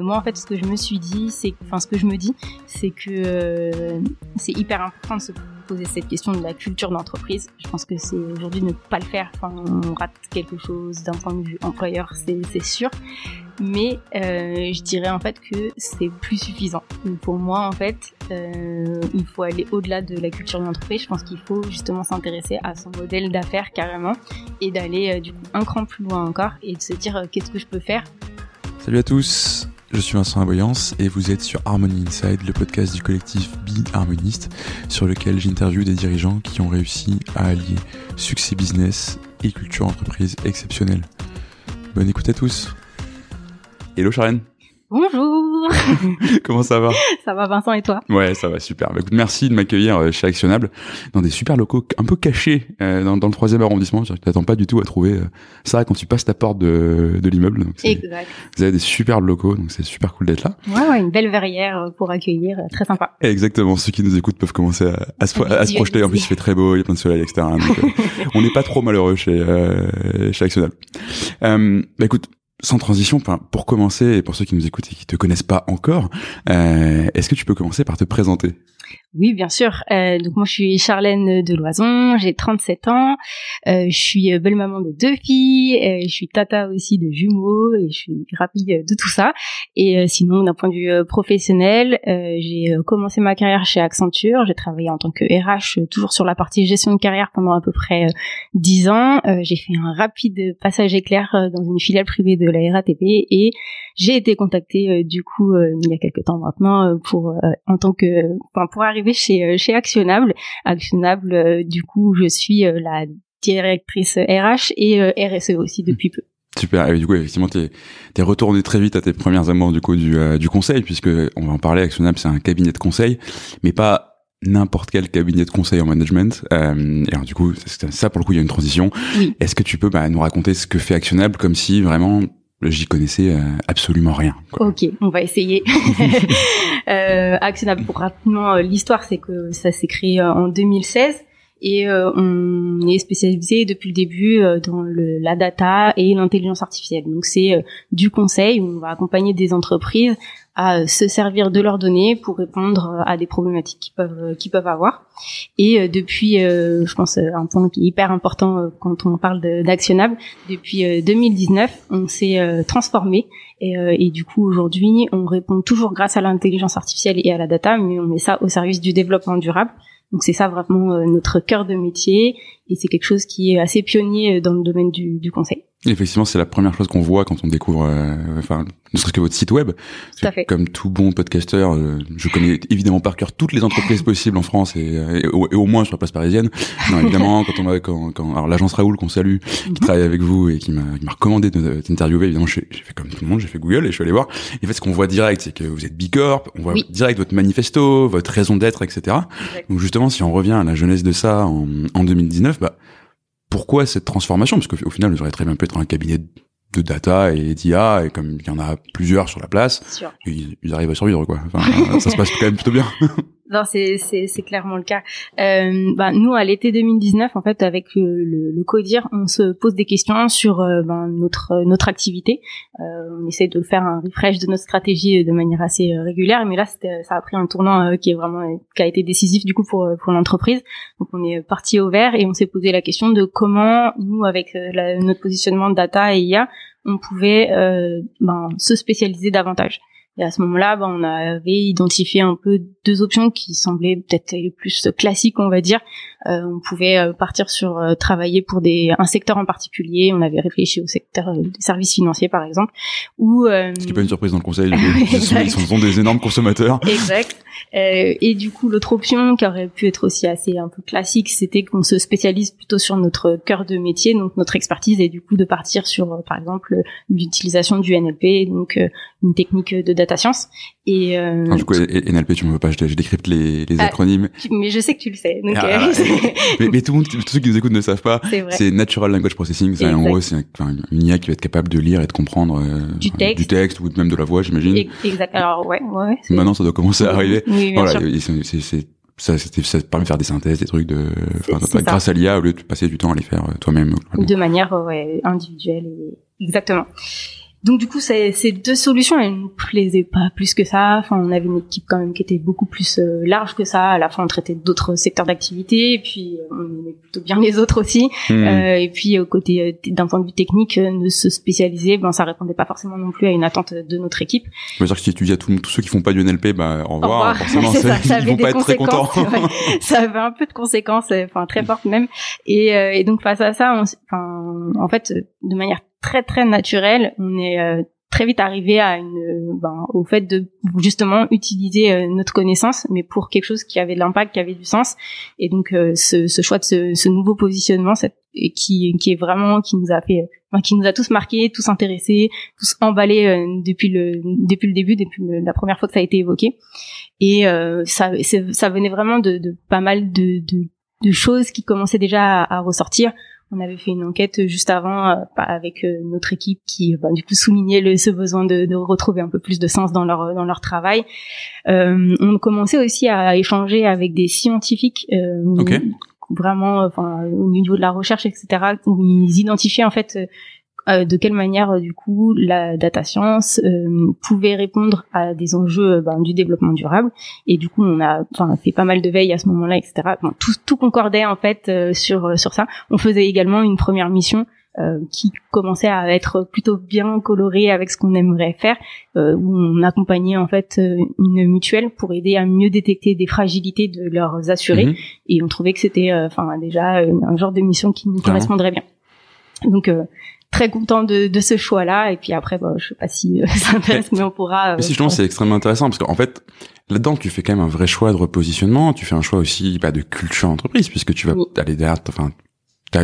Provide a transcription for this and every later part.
Moi, en fait, ce que je me suis dit, c'est, enfin, ce que je me dis, c'est que euh, c'est hyper important de se poser cette question de la culture d'entreprise. Je pense que c'est aujourd'hui ne pas le faire, enfin, on rate quelque chose d'un point de vue employeur, c'est sûr. Mais euh, je dirais en fait que c'est plus suffisant. pour moi, en fait, euh, il faut aller au-delà de la culture d'entreprise. Je pense qu'il faut justement s'intéresser à son modèle d'affaires carrément et d'aller euh, du coup un cran plus loin encore et de se dire euh, qu'est-ce que je peux faire? Salut à tous. Je suis Vincent Aboyance et vous êtes sur Harmony Inside, le podcast du collectif Be Harmoniste, sur lequel j'interviewe des dirigeants qui ont réussi à allier succès business et culture entreprise exceptionnelle. Bonne écoute à tous. Hello Charlène. Bonjour. Comment ça va? Ça va Vincent et toi? Ouais, ça va super. Bah, écoute, merci de m'accueillir euh, chez Actionnable dans des super locaux un peu cachés euh, dans, dans, le troisième arrondissement. Tu t'attends pas du tout à trouver euh, ça quand tu passes ta porte de, de l'immeuble. Exact. Vous avez des super locaux, donc c'est super cool d'être là. Ouais, ouais, une belle verrière pour accueillir, très sympa. Exactement. Ceux qui nous écoute peuvent commencer à, à, se, à se, projeter. En plus, il fait très beau, il y a plein de soleil, etc. Donc, on n'est pas trop malheureux chez chez Actionnable. bah écoute, sans transition, pour commencer, et pour ceux qui nous écoutent et qui te connaissent pas encore, euh, est-ce que tu peux commencer par te présenter? Oui, bien sûr. Euh, donc moi, je suis Charlène de Loison, j'ai 37 ans, euh, je suis euh, belle maman de deux filles, je suis tata aussi de jumeaux et je suis rapide de tout ça. Et sinon, d'un point de vue professionnel, j'ai commencé ma carrière chez Accenture, j'ai travaillé en tant que RH, toujours sur la partie gestion de carrière pendant à peu près 10 ans. j'ai fait un rapide passage éclair dans une filiale privée de la RATP et j'ai été contactée du coup il y a quelques temps maintenant pour en tant que, enfin pour arriver chez euh, chez. Actionnable, euh, du coup, je suis euh, la directrice RH et RSE aussi depuis peu. Super. Et du coup, effectivement, t'es es retourné très vite à tes premières amours du coup du, du conseil, puisque on va en parler. Actionnable, c'est un cabinet de conseil, mais pas n'importe quel cabinet de conseil en management. Euh, et alors, du coup, ça pour le coup, il y a une transition. Est-ce que tu peux bah, nous raconter ce que fait Actionnable, comme si vraiment j'y connaissais euh, absolument rien. Quoi. Ok, on va essayer. euh, Actionnable, pour rapidement, euh, l'histoire, c'est que ça s'est créé euh, en 2016 et on est spécialisé depuis le début dans le, la data et l'intelligence artificielle. Donc c'est du conseil où on va accompagner des entreprises à se servir de leurs données pour répondre à des problématiques qu'ils peuvent qu'ils peuvent avoir. Et euh, depuis, euh, je pense un point qui est hyper important euh, quand on parle d'actionnable, depuis 2019, on s'est transformé et, et, du coup aujourd'hui, on répond toujours grâce à l'intelligence artificielle et à la data, mais on met ça au service du développement durable. Donc c'est ça vraiment notre cœur de métier et c'est quelque chose qui est assez pionnier dans le domaine du, du conseil. Effectivement, c'est la première chose qu'on voit quand on découvre, euh, enfin, ne serait-ce que votre site web. Tout à fait. Comme tout bon podcasteur, euh, je connais évidemment par cœur toutes les entreprises possibles en France et, euh, et, au, moins sur la place parisienne. Non, évidemment, quand on va, quand, quand alors l'agence Raoul qu'on salue, qui travaille avec vous et qui m'a recommandé de t'interviewer, évidemment, j'ai fait comme tout le monde, j'ai fait Google et je suis allé voir. Et en fait, ce qu'on voit direct, c'est que vous êtes Bicorp, on voit direct votre manifesto, votre raison d'être, etc. Donc justement, si on revient à la jeunesse de ça en, en 2019, bah pourquoi cette transformation? Parce qu'au final, vous auriez très bien pu être un cabinet de data et d'IA, et comme il y en a plusieurs sur la place, ils, ils, arrivent à survivre, quoi. Enfin, ça se passe quand même plutôt bien. Non, c'est c'est clairement le cas. Euh, bah, nous, à l'été 2019, en fait, avec le, le, le, CODIR, on se pose des questions sur euh, ben, notre notre activité. Euh, on essaie de faire un refresh de notre stratégie de manière assez euh, régulière, mais là, ça a pris un tournant euh, qui est vraiment qui a été décisif du coup pour pour l'entreprise. Donc, on est parti au vert et on s'est posé la question de comment nous, avec notre positionnement data et IA, on pouvait ben, se spécialiser davantage. Et à ce moment-là, ben, on avait identifié un peu deux options qui semblaient peut-être les plus classiques, on va dire. Euh, on pouvait euh, partir sur euh, travailler pour des un secteur en particulier. On avait réfléchi au secteur des services financiers, par exemple. Ou ce qui n'est pas une surprise dans le conseil. ils, sont, ils sont des énormes consommateurs. Exact. et du coup, l'autre option qui aurait pu être aussi assez un peu classique, c'était qu'on se spécialise plutôt sur notre cœur de métier, donc notre expertise, et du coup de partir sur, par exemple, l'utilisation du NLP, donc une technique de data science. Et du coup, NLP, tu me veux pas, je, décrypte les, les ah, acronymes. mais je sais que tu le sais. Donc, ah, mais, mais, tout le monde, tous ceux qui nous écoutent ne savent pas. C'est Natural Language Processing. En gros, c'est une IA qui va être capable de lire et de comprendre du, texte. du texte ou même de la voix, j'imagine. Exact. Alors ouais, ouais. Maintenant, ça doit commencer à arriver. Oui, bien voilà, c'est ça, ça permet de faire des synthèses, des trucs de, grâce à l'IA au lieu de passer du temps à les faire euh, toi-même. De manière ouais, individuelle et exactement. Donc du coup, ces, ces deux solutions, elles ne plaisaient pas plus que ça. Enfin, on avait une équipe quand même qui était beaucoup plus euh, large que ça. À la fin, on traitait d'autres secteurs d'activité, et puis euh, on aimait plutôt bien les autres aussi. Hmm. Euh, et puis, au côté d'un point de vue technique, de se spécialiser, ben ça répondait pas forcément non plus à une attente de notre équipe. Ça veut dire que si tu dis à tous ceux qui font pas du NLP, bah au revoir. Au revoir. Forcément, ça, ça ils vont pas être très contents. Ouais. ça avait un peu de conséquences, enfin très fortes même. Et, et donc face à ça, on, en fait, de manière très très naturelle, on est très vite arrivé à une, ben, au fait de justement utiliser euh, notre connaissance, mais pour quelque chose qui avait de l'impact, qui avait du sens. Et donc euh, ce, ce, choix de ce, ce nouveau positionnement, cette, qui, qui est vraiment qui nous a fait, enfin, qui nous a tous marqués, tous intéressés, tous emballés euh, depuis le depuis le début, depuis la première fois que ça a été évoqué. Et ça ça venait vraiment de, de pas mal de, de, de choses qui commençaient déjà à, à ressortir on avait fait une enquête juste avant euh, avec euh, notre équipe qui bah, du coup soulignait le, ce besoin de, de, retrouver un peu plus de sens dans leur dans leur travail. Euh, on commençait aussi à échanger avec des scientifiques. Euh, vraiment enfin au niveau de la recherche etc où ils identifiaient en fait euh, de quelle manière euh, du coup la data science euh, pouvait répondre à des enjeux ben, du développement durable. Et du coup on a fait pas mal de veille à ce moment-là etc bon, tout, tout concordait en fait sur sur ça. On faisait également une première mission euh, qui commençait à être plutôt bien colorée avec ce qu'on aimerait faire, euh, où on accompagnait en fait une mutuelle pour aider à mieux détecter des fragilités de leurs assurés, mhm. et on trouvait que c'était, enfin déjà un genre de mission qui nous correspondrait bien. Donc très content de, de ce choix-là. Et puis après, bah, je sais pas si euh, ça intéresse, mais on pourra. Euh, mais si je pense c'est extrêmement intéressant parce qu'en fait, là-dedans, tu fais quand même un vrai choix de repositionnement. Tu fais un choix aussi bah, de culture entreprise puisque tu vas aller derrière, enfin,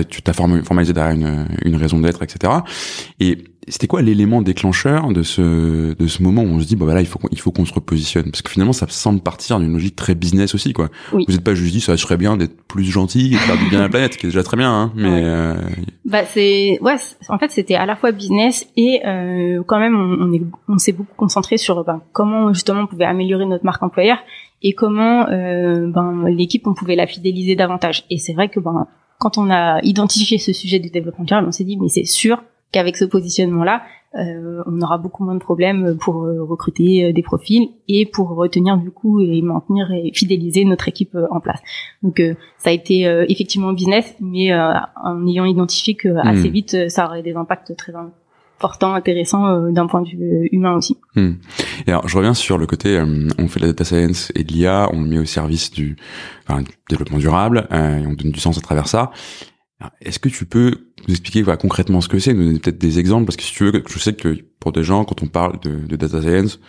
tu t'as formalisé derrière une, une raison d'être, etc. Et c'était quoi l'élément déclencheur de ce de ce moment où on se dit bah voilà il faut il faut qu'on se repositionne? Parce que finalement ça semble partir d'une logique très business aussi quoi. Vous n'êtes pas juste dit ça serait bien d'être plus gentil et de faire du bien à la planète qui est déjà très bien hein, mais euh... bah c'est ouais en fait c'était à la fois business et euh, quand même on, on est on s'est beaucoup concentré sur ben, comment justement on pouvait améliorer notre marque employeur et comment euh, ben l'équipe on pouvait la fidéliser davantage et c'est vrai que ben quand on a identifié ce sujet du développement durable on s'est dit mais c'est sûr qu'avec ce positionnement-là, euh, on aura beaucoup moins de problèmes pour euh, recruter euh, des profils et pour retenir du coup et maintenir et fidéliser notre équipe en place. Donc ça a été effectivement business, mais en ayant identifié que assez hmm. vite ça aurait des impacts très importants, intéressants d'un point de vue humain aussi. Hmm. Et alors je reviens sur le côté, on fait la data science et de l'IA, on le met au service du, enfin, du développement durable, et on donne du sens à travers ça. Est-ce que tu peux nous expliquer concrètement ce que c'est, nous donner peut-être des exemples Parce que si tu veux, je sais que pour des gens, quand on parle de, data science,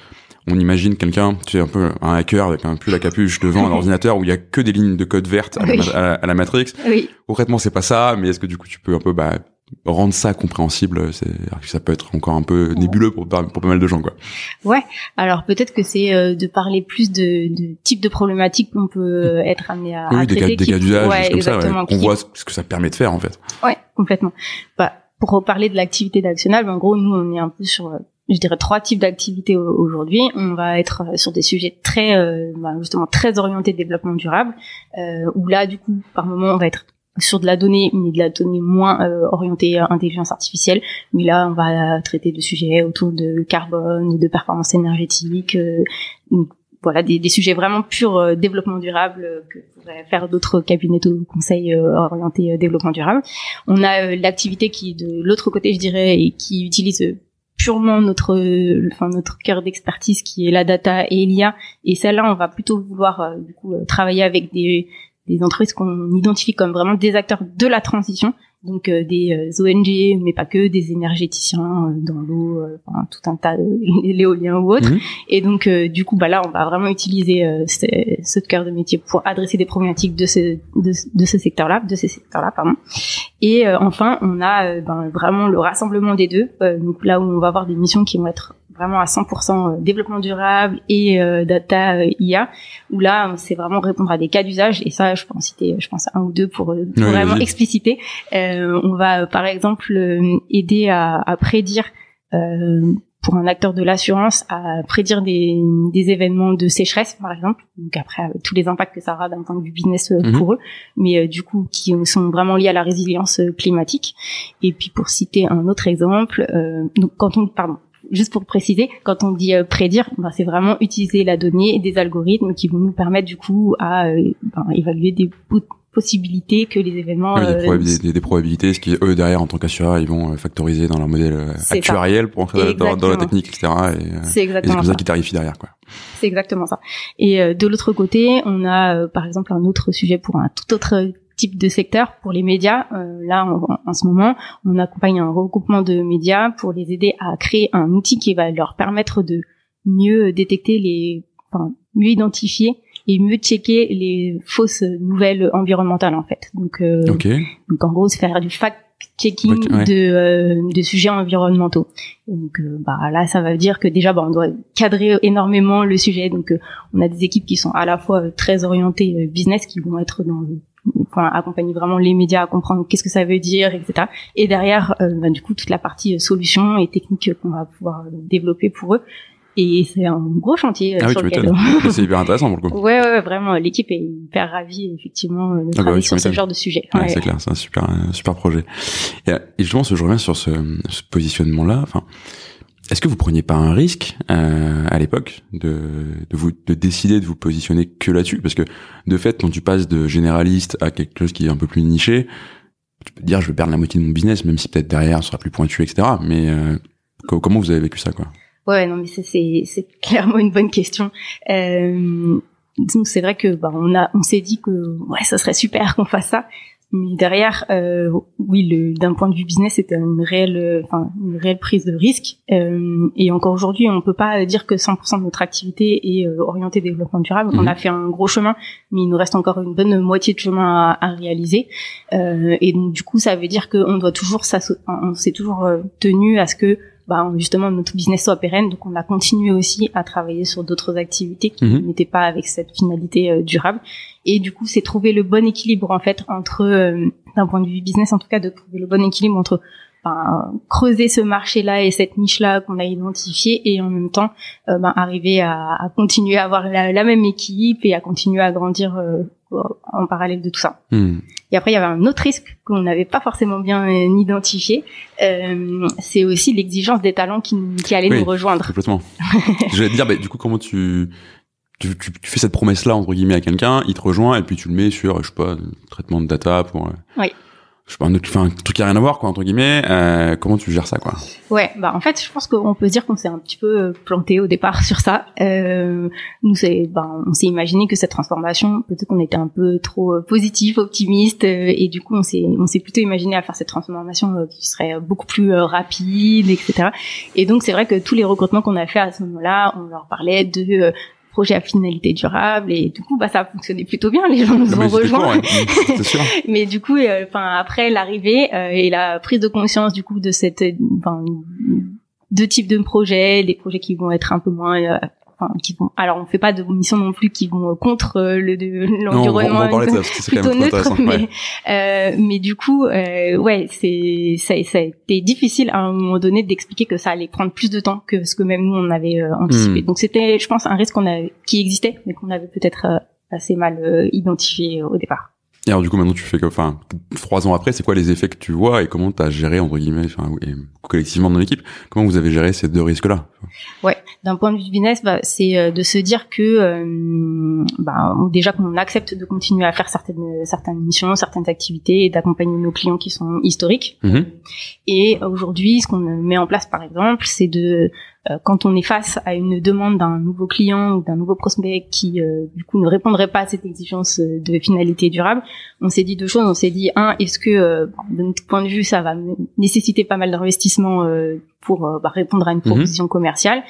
on imagine quelqu'un, tu sais, un peu un hacker avec un peu la capuche devant un ordinateur où il y a que des lignes de code vertes à, la, à, la, Matrix. Oui. Concrètement, c'est pas ça, mais est-ce que du coup tu peux un peu bah, rendre ça compréhensible ça peut être encore un peu nébuleux pour, pour pas mal de gens quoi. Ouais. Alors peut-être que c'est euh, de parler plus de, de types de problématiques qu'on peut euh, être amené à, oui, à des traiter cas, des cas d'usage ouais, comme ça ouais, qu'on voit ce que ça permet de faire en fait. Ouais complètement. Bah, pour parler de l'activité d'actionnable en gros nous on est un peu sur euh, je dirais trois types d'activités aujourd'hui. On va être sur des sujets très, bah, justement très orientés développement durable, euh, où là, du coup, par moment, on va être sur de la donnée, mais de la donnée moins euh, orientée à intelligence artificielle. Mais là, on va traiter de sujets autour de carbone, de performance énergétique, euh, voilà, des, des, sujets vraiment purs euh, développement durable euh, que pourraient faire d'autres cabinets de conseil orientés développement durable. On a l'activité qui de l'autre côté, je dirais, et qui utilise purement notre enfin notre cœur d'expertise qui est la data et l'IA et celle-là on va plutôt vouloir du coup travailler avec des des entreprises qu'on identifie comme vraiment des acteurs de la transition, donc euh, des euh, ONG, mais pas que, des énergéticiens euh, dans l'eau, enfin, tout un tas, l'éolien ou autre. Mhm. Et donc, du coup, bah là, on va vraiment utiliser ce, ce, cœur de métier pour adresser des problématiques de ce, de, de ce secteur-là, de ces secteurs-là, pardon. Et enfin, on a ben, vraiment le rassemblement des deux, donc là où on va avoir des missions qui vont être vraiment à 100% euh, développement durable et euh, data euh, IA où là c'est vraiment répondre à des cas d'usage et ça je pense citer je pense un ou deux pour, vraiment expliciter on va par exemple aider à, à prédire pour un acteur de l'assurance à prédire des, des événements de sécheresse, par exemple. Donc après, tous les impacts que ça aura d'un point de vue business mhm. pour eux, mais du coup qui sont vraiment liés à la résilience climatique. Et puis pour citer un autre exemple, donc quand on pardon juste pour préciser, quand on dit euh, prédire, ben, c'est vraiment utiliser la donnée et des algorithmes qui vont nous permettre du coup à euh, ben, évaluer des possibilités que les événements des, euh, probabilités, ce qui eux derrière en tant qu'assureur ils vont factoriser dans leur modèle actuariel pour entrer dans, la technique etc et c'est exactement comme ça, qui tarifient derrière quoi. C'est exactement ça. Et de l'autre côté on a par exemple un autre sujet pour un tout autre type de secteur pour les médias. Euh, là, en, ce moment, on accompagne un regroupement de médias pour les aider à créer un outil qui va leur permettre de mieux détecter les, enfin, mieux identifier et mieux checker les fausses nouvelles environnementales en fait. Donc, euh, donc en gros, c'est faire du fact checking de, euh, de sujets environnementaux. Donc euh, bah là ça veut dire que déjà bah, on doit cadrer énormément le sujet. Donc on a des équipes qui sont à la fois très orientées business qui vont être dans enfin, accompagner vraiment les médias à comprendre qu'est-ce que ça veut dire, etc. Et derrière, euh, bah, du coup, toute la partie euh, solution et technique qu'on va pouvoir euh, développer pour eux. Et c'est un gros chantier ah sur oui, lequel c'est hyper intéressant pour le coup. Ouais, ouais, vraiment. L'équipe est hyper ravie, effectivement, de ah bah travailler sur ce genre de sujet. Ouais, c'est clair, c'est un super, super projet. Et, et justement, je reviens sur ce, ce positionnement-là. Enfin, est-ce que vous preniez pas un risque euh, à l'époque de, de vous de décider de vous positionner que là-dessus? Parce que de fait, quand tu passes de généraliste à quelque chose qui est un peu plus niché, tu peux te dire je vais perdre la moitié de mon business, même si peut-être derrière ce sera plus pointu, etc. Mais euh, comment vous avez vécu ça, quoi? Ouais, non, mais c'est c'est clairement une bonne question. Euh, c'est vrai que bah, on a on s'est dit que ouais, ça serait super qu'on fasse ça, mais derrière, euh, oui, d'un point de vue business, c'était une réelle, enfin, une réelle prise de risque. Euh, et encore aujourd'hui, on peut pas dire que 100% de notre activité est euh, orientée développement durable. On mhm. a fait un gros chemin, mais il nous reste encore une bonne moitié de chemin à, à réaliser. Euh, et donc, du coup, ça veut dire qu'on doit toujours, on s'est toujours euh, tenu à ce que bah, justement notre business soit pérenne. Donc on a continué aussi à travailler sur d'autres activités qui mhm. n'étaient pas avec cette finalité euh, durable. Et du coup, c'est trouver le bon équilibre en fait entre, euh, d'un point de vue business en tout cas, de trouver le bon équilibre entre creuser ce marché-là et cette niche-là qu'on a identifiée et en même temps euh, ben, arriver à, à, continuer à avoir la, la, même équipe et à continuer à grandir en parallèle de tout ça. Hmm. Et après, il y avait un autre risque qu'on n'avait pas forcément bien euh, identifié. Euh, c'est aussi l'exigence des talents qui, qui allaient nous rejoindre. Complètement. Je vais te dire, bah, du coup, comment tu, tu, tu, fais cette promesse-là entre guillemets à quelqu'un, il te rejoint et puis tu le mets sur, je sais pas, traitement de data pour. Euh, oui. je sais pas un, un truc qui a rien à voir quoi entre guillemets euh, comment tu gères ça quoi? Ouais bah en fait je pense qu'on peut se dire qu'on s'est un petit peu euh, planté au départ sur ça. Euh, nous c'est bah, on s'est imaginé que cette transformation peut-être qu'on était un peu trop positif optimiste et du coup on s'est on s'est plutôt imaginé à faire cette transformation qui serait beaucoup plus rapide etc et donc c'est vrai que tous les recrutements qu'on a fait à ce moment-là on leur parlait de projet à finalité durable et du coup bah ça a fonctionné plutôt bien les gens nous ah, ont rejoints. mais du coup euh, enfin après l'arrivée euh, et la prise de conscience du coup de cette enfin deux types de projets des projets qui vont être un peu moins euh, qui vont alors on fait pas de missions non plus qui vont contre euh, le l'environnement plutôt neutre mais euh, mais du coup euh, ouais c'est ça, ça a été difficile à un moment donné d'expliquer que ça allait prendre plus de temps que ce que même nous on avait euh, anticipé. Hmm. donc c'était je pense un risque qu'on avait qui existait mais qu'on avait peut-être assez mal identifié au départ et alors du coup maintenant tu fais que, enfin trois ans après, c'est quoi les effets que tu vois et comment tu as géré entre guillemets, enfin et collectivement dans l'équipe, comment vous avez géré ces deux risques-là? Ouais, d'un point de vue business, bah, c'est euh, de se dire que euh, bah, déjà qu'on accepte de continuer à faire certaines certaines missions, certaines activités et d'accompagner nos clients qui sont historiques. Mm-hmm. Et aujourd'hui, ce qu'on met en place par exemple, c'est de euh, quand on est face à une demande d'un nouveau client ou d'un nouveau prospect qui euh, du coup ne répondrait pas à cette exigence euh, de finalité durable, on s'est dit deux choses. On s'est dit un, est-ce que de notre point de vue ça va nécessiter pas mal d'investissement pour bah, répondre à une mhm. proposition commerciale.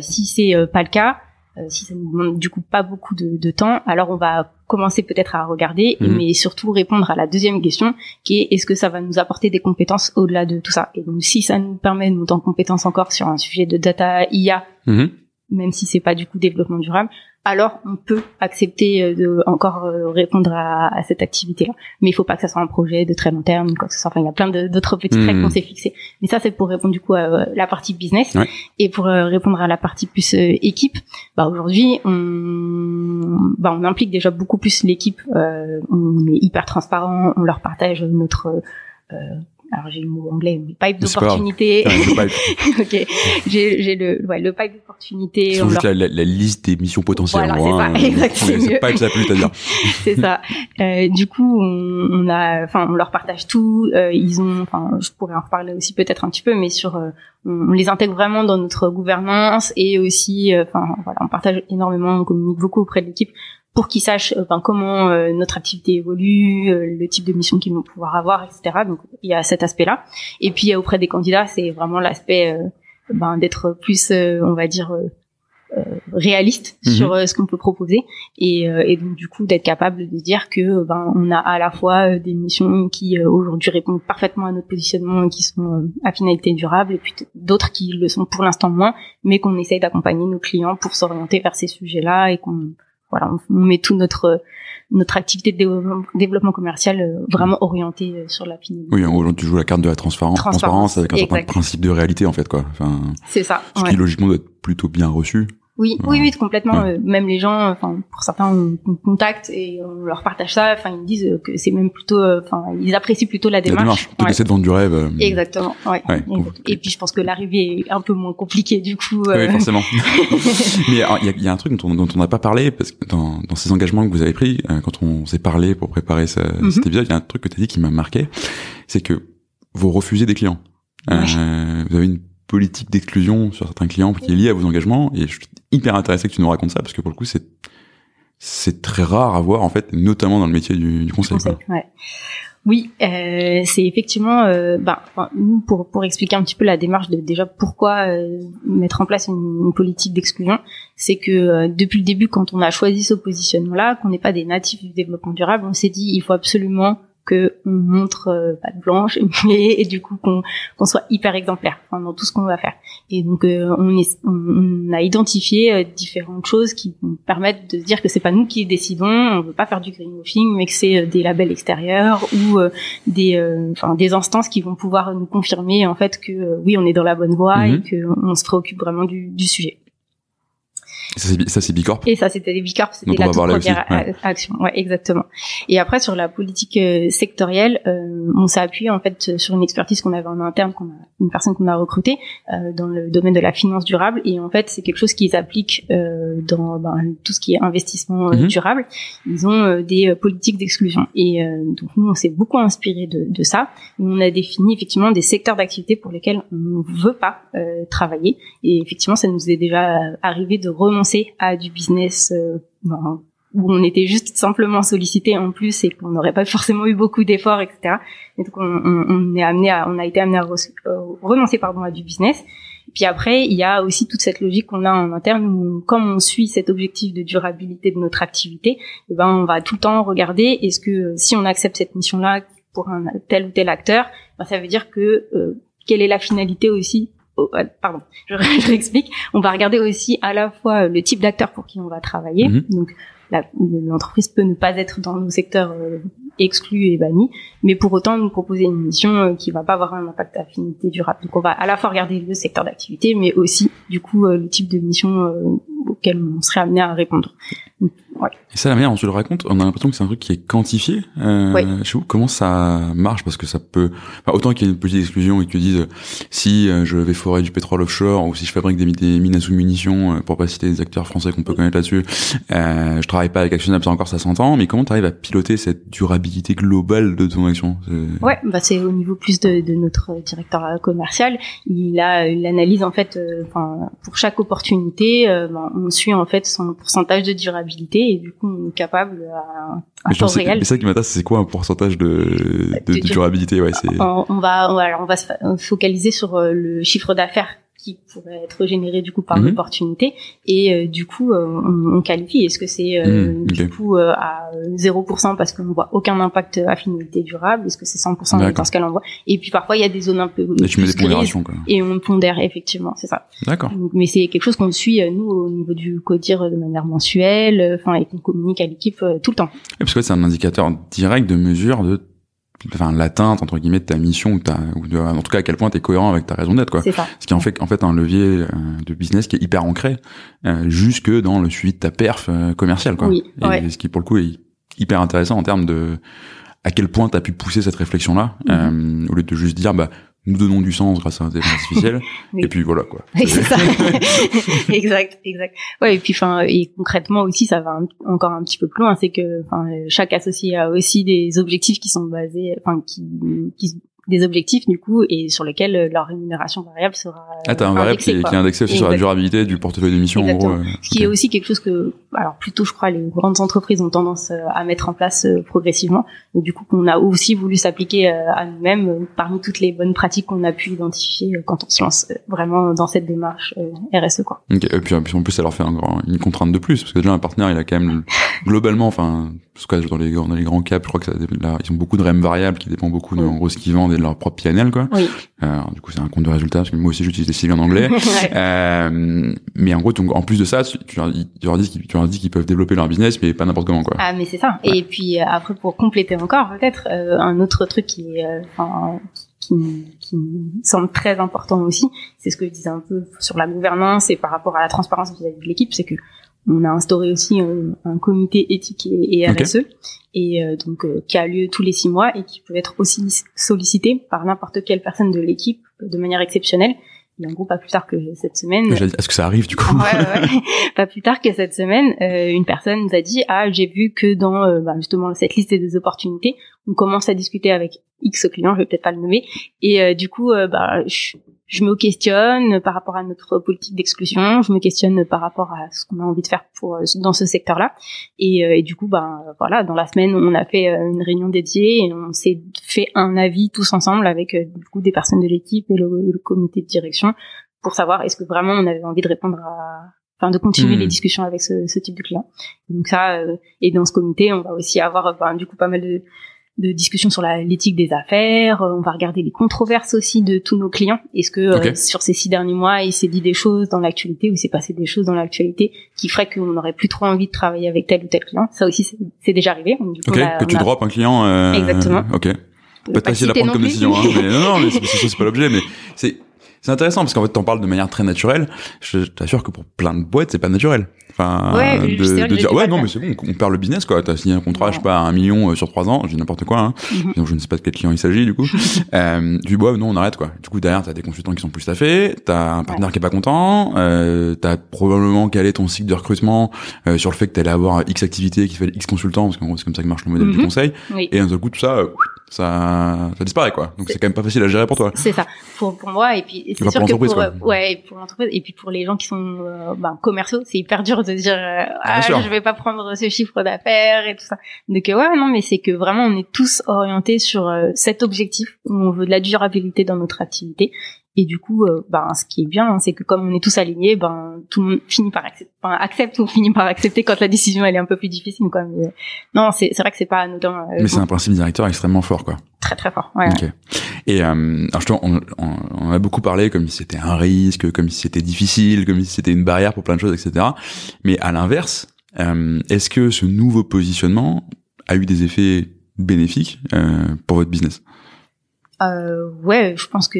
si c'est pas le cas, euh, si ça nous demande du coup pas beaucoup de, de temps, alors on va commencer peut-être à regarder, mhm. mais surtout répondre à la deuxième question, qui est est-ce que ça va nous apporter des compétences au-delà de tout ça? Et donc si ça nous permet de monter en compétences encore sur un sujet de data IA, mhm. Même si c'est pas du coup développement durable, alors on peut accepter euh, de encore euh, répondre à, à cette activité-là. Mais il faut pas que ça soit un projet de très long terme, quoi que ce soit. Enfin, il y a plein d'autres petites règles mmh. qu'on s'est fixées. Mais ça, c'est pour répondre du coup à euh, la partie business et pour répondre à la partie plus équipe. Bah aujourd'hui, on, bah, on implique déjà beaucoup plus l'équipe. on est hyper transparent, on leur partage notre alors j'ai le mot anglais, mais pipe d'opportunité. ok, j'ai, j'ai le, ouais, le pipe d'opportunité. C'est juste la, la, la, liste des missions potentielles. Voilà, c'est ça, hein. exactement. C'est pas que ça plus à dire. c'est ça. Euh, du coup, on, on, a, enfin, on leur partage tout. Euh, ils ont, enfin, je pourrais en reparler aussi peut-être un petit peu, mais sur, euh, on, on, les intègre vraiment dans notre gouvernance et aussi, euh, enfin, voilà, on partage énormément, on communique beaucoup auprès de l'équipe pour qu'ils sachent euh, ben, comment euh, notre activité évolue, euh, le type de mission qu'ils vont pouvoir avoir, etc. Donc il y a cet aspect-là. Et puis auprès des candidats, c'est vraiment l'aspect ben, d'être plus, on va dire, réaliste mhm. sur ce qu'on peut proposer et, et, donc du coup d'être capable de dire que ben on a à la fois des missions qui aujourd'hui répondent parfaitement à notre positionnement et qui sont à finalité durable et puis d'autres qui le sont pour l'instant moins mais qu'on essaye d'accompagner nos clients pour s'orienter vers ces sujets-là et qu'on voilà, on, met tout notre notre activité de développement, commercial euh, vraiment orientée euh, sur la finalité. Oui, aujourd'hui tu joues la carte de la transparence, transparence, avec un certain principe de réalité en fait quoi. Enfin, c'est ça. Ce qui logiquement doit être plutôt bien reçu. Oui, oui, oui, complètement. Euh, même les gens, enfin, pour certains, on, on, contacte et on leur partage ça. Enfin, ils disent que c'est même plutôt, euh, enfin, ils apprécient plutôt la démarche. La démarche. Tu essaies de vendre du rêve. Euh. Exactement. Ouais. Et puis, je pense que l'arrivée est un peu moins compliquée du coup. Oui, forcément. Mais il y a, y a, un truc dont on dont n'a pas parlé parce que dans, dans ces engagements que vous avez pris, quand on s'est parlé pour préparer ce, mhm. cet épisode, il y a un truc que tu as dit qui m'a marqué, c'est que vous refusez des clients. vous avez une politique d'exclusion sur certains clients qui est liée à vos engagements et je suis hyper intéressé que tu nous racontes ça parce que pour le coup c'est c'est très rare à voir en fait notamment dans le métier du, du conseil. ouais. Oui, euh, c'est effectivement, euh, bah, nous pour pour expliquer un petit peu la démarche de déjà pourquoi euh, mettre en place une, politique d'exclusion, c'est que euh, depuis le début, quand on a choisi ce positionnement-là, qu'on n'est pas des natifs du développement durable, on s'est dit il faut absolument que on montre euh, pas de blanche mais et du coup qu'on qu'on soit hyper exemplaire dans tout ce qu'on va faire et donc euh, on, est, on, a identifié euh, différentes choses qui nous permettent de dire que c'est pas nous qui décidons on veut pas faire du greenwashing mais que c'est des labels extérieurs ou des enfin des instances qui vont pouvoir nous confirmer en fait que oui on est dans la bonne voie et mhm. que on se préoccupe vraiment du, du sujet ça c'est Bicorp. Et ça c'était les Bicorp, c'était la toute première action. Ouais, exactement. Et après sur la politique euh, sectorielle, euh, on s'est appuyé en fait sur une expertise qu'on avait en interne, qu'on a, une personne qu'on a recrutée euh, dans le domaine de la finance durable. Et en fait c'est quelque chose qu'ils appliquent euh, dans ben, tout ce qui est investissement euh, mhm. durable. Ils ont des politiques d'exclusion. Et donc nous on s'est beaucoup inspiré de, de ça. on a défini effectivement des secteurs d'activité pour lesquels on ne veut pas travailler. Et effectivement ça nous est déjà arrivé de remonter à du business euh, ben, où on était juste simplement sollicité en plus et qu'on n'aurait pas forcément eu beaucoup d'efforts, etc. Et donc on, est amené à, on a été amené à euh, renoncer pardon à du business. Puis après, il y a aussi toute cette logique qu'on a en interne où, comme on suit cet objectif de durabilité de notre activité, eh ben on va tout le temps regarder est-ce que si on accepte cette mission-là pour un tel ou tel acteur, ben, ça veut dire que euh, quelle est la finalité aussi pardon, je, je réexplique. On va regarder aussi à la fois le type d'acteur pour qui on va travailler. Mhm. Donc, l'entreprise peut ne pas être dans nos secteurs euh, exclus et bannis, mais pour autant nous proposer une mission euh, qui va pas avoir un impact affinité durable. Donc, on va à la fois regarder le secteur d'activité, mais aussi du coup euh, le type de mission auquel on serait amené à répondre. Et ça, la manière dont tu le racontes, on a l'impression que c'est un truc qui est quantifié euh, chez vous. Comment ça marche? Parce que ça peut... autant qu'il y ait une petite exclusion et que tu dises si euh, je vais forer du pétrole offshore ou si je fabrique des, mines à sous-munitions, euh, pour pas citer des acteurs français qu'on peut connaître là-dessus, euh, je travaille pas avec Actionable, ça encore ça s'entend, mais comment tu arrives à piloter cette durabilité globale de ton action Ouais, bah c'est au niveau plus de, de, notre directeur commercial. Il a l'analyse en fait, euh, enfin pour chaque opportunité, bah, on suit en fait son pourcentage de durabilité et du coup on est capable à, à temps réel. Mais ça qui m'intéresse, c'est quoi un pourcentage de, de, durabilité ouais, on, on, va on va, alors on va se focaliser sur euh, le chiffre d'affaires qui pourrait être généré du coup par Mhm. l'opportunité et euh, du coup euh, on, on qualifie est-ce que c'est euh, Mhm, du ok. coup euh, à 0% parce qu'on voit aucun impact à finalité durable? Est-ce que c'est 100% D'accord. dans ce on voit? Et puis parfois il y a des zones un peu Et tu mets des pondérations, quoi. et on pondère effectivement c'est ça D'accord. Mais c'est quelque chose qu'on suit euh, nous au niveau du codir de manière mensuelle euh, enfin et qu'on communique à l'équipe euh, tout le temps Et parce que c'est un indicateur direct de mesure de enfin l'atteinte entre guillemets de ta mission ou ta ou de, en tout cas à quel point tu es cohérent avec ta raison d'être quoi ça ce qui en fait en fait un levier euh, de business qui est hyper ancré euh, jusque dans le suivi de ta perf euh, commerciale quoi Oui, et ouais. ce qui pour le coup est hyper intéressant en termes de à quel point tu as pu pousser cette réflexion là Mhm. au lieu de juste dire bah nous donnons du sens grâce à l'intelligence artificielle Oui. et puis voilà quoi Oui, c'est ça. exact, exact. Ouais, et puis enfin et concrètement aussi ça va un- encore un petit peu plus loin, c'est que enfin chaque associé a aussi des objectifs qui sont basés enfin qui qui des objectifs du coup et sur lesquels euh, leur rémunération variable sera ah t'as un variable qui, est- quoi. qui est indexé aussi sur la durabilité du portefeuille d'émission en gros euh, Ce qui est aussi quelque chose que, alors plutôt je crois les grandes entreprises ont tendance euh, à mettre en place euh, progressivement, et du coup qu'on a aussi voulu s'appliquer euh, à nous-mêmes euh, parmi toutes les bonnes pratiques qu'on a pu identifier euh, quand on se lance euh, vraiment dans cette démarche euh, RSE quoi. Et puis, en plus, ça leur fait un grand- une contrainte de plus, parce que déjà un partenaire, il a quand même globalement, enfin, que dans les dans les grands caps, je crois que ça, là, ils ont beaucoup de REM variables qui dépendent beaucoup de Oui. en gros ce qu'ils vendent de leur propre PNL, quoi. Oui. Euh, alors, du coup, c'est un compte de résultats, parce que moi aussi j'utilise des CV en anglais. Ouais. Euh, mais en gros, donc, en plus de ça, tu, leur, dis- tu leur dis qu'ils peuvent développer leur business, mais pas n'importe comment, quoi. Ah mais c'est ça. Et puis euh, après pour compléter encore peut-être euh, un autre truc qui est euh, enfin, qui, qui me semble très important aussi, c'est ce que je disais un peu sur la gouvernance et par rapport à la transparence vis-à-vis de l'équipe, c'est que on a instauré aussi un, un comité éthique et, et. RSE et euh, donc euh, qui a lieu tous les six mois et qui peut être aussi sollicité par n'importe quelle personne de l'équipe de manière exceptionnelle. Et en gros pas plus tard que cette semaine. Est-ce que ça arrive, du coup? Ouais, ouais, ouais. Pas plus tard que cette semaine, euh, une personne nous a dit ah j'ai vu que dans euh, bah, justement cette liste des opportunités, on commence à discuter avec X client, je vais peut-être pas le nommer, et euh, du coup euh, bah je, je me questionne par rapport à notre politique d'exclusion, je me questionne par rapport à ce qu'on a envie de faire pour euh, dans ce secteur-là, et, euh, et du coup bah voilà dans la semaine on a fait euh, une réunion dédiée et on s'est fait un avis tous ensemble avec euh, du coup des personnes de l'équipe et le, le comité de direction pour savoir est-ce que vraiment on avait envie de répondre à enfin de continuer Hmm. les discussions avec ce, ce type de client. Donc ça euh, et dans ce comité, on va aussi avoir ben, du coup pas mal de de discussions sur la- l'éthique des affaires, euh, on va regarder les controverses aussi de tous nos clients. Est-ce que euh, sur ces six derniers mois, il s'est dit des choses dans l'actualité ou il s'est passé des choses dans l'actualité qui feraient qu'on n'aurait plus trop envie de travailler avec tel ou tel client? Ça aussi, c'est- déjà arrivé. Donc, du coup, Ok, on a- que tu on a- droppes un client. Euh, Exactement. Ok. pas va facile à prendre comme décision, hein, mais non, non, mais c'est pas l'objet, mais c'est c'est intéressant parce qu'en fait t'en parles de manière très naturelle. Je t'assure que pour plein de boîtes c'est pas naturel. Enfin, Ouais, de, de dire ouais non mais c'est bon, on perd le business quoi. T'as signé un contrat, je sais pas, à un million euh, sur trois ans, je dis n'importe quoi. Hein. Mhm. Donc, je ne sais pas de quel client il s'agit du coup. euh, tu dis ouais non on arrête quoi. Du coup derrière t'as des consultants qui sont plus staffés, t'as un partenaire qui est pas content, euh, t'as probablement calé ton cycle de recrutement euh, sur le fait que t'allais avoir X activités qui fait X consultants parce qu'en gros c'est comme ça que marche le modèle du Mhm. conseil. Oui. Et d'un seul coup tout ça euh, ça ça disparaît quoi. Donc c'est quand même pas facile à gérer pour toi. C'est ça. Pour, pour moi, et puis c'est sûr pour que l'entreprise, pour, quoi. ouais, pour l'entreprise, et puis pour les gens qui sont euh, ben, commerciaux, c'est hyper dur de dire euh, ah, je vais pas prendre ce chiffre d'affaires et tout ça. Donc euh, ouais, non, mais c'est que vraiment on est tous orientés sur euh, cet objectif où on veut de la durabilité dans notre activité. Et du coup, euh, ben, ce qui est bien, hein, c'est que comme on est tous alignés, ben, tout le monde finit par accepter, enfin, accepte ou finit par accepter quand la décision elle est un peu plus difficile. Quoi. Mais, euh, non, c'est vrai que c'est pas anodin. euh, Mais c'est un principe directeur extrêmement fort quoi. très très fort. Ouais. Ok. Et euh, alors justement, on, on, on a beaucoup parlé comme si c'était un risque, comme si c'était difficile, comme si c'était une barrière pour plein de choses, etc. Mais à l'inverse, euh, est-ce que ce nouveau positionnement a eu des effets bénéfiques euh, pour votre business? Euh, ouais, je pense que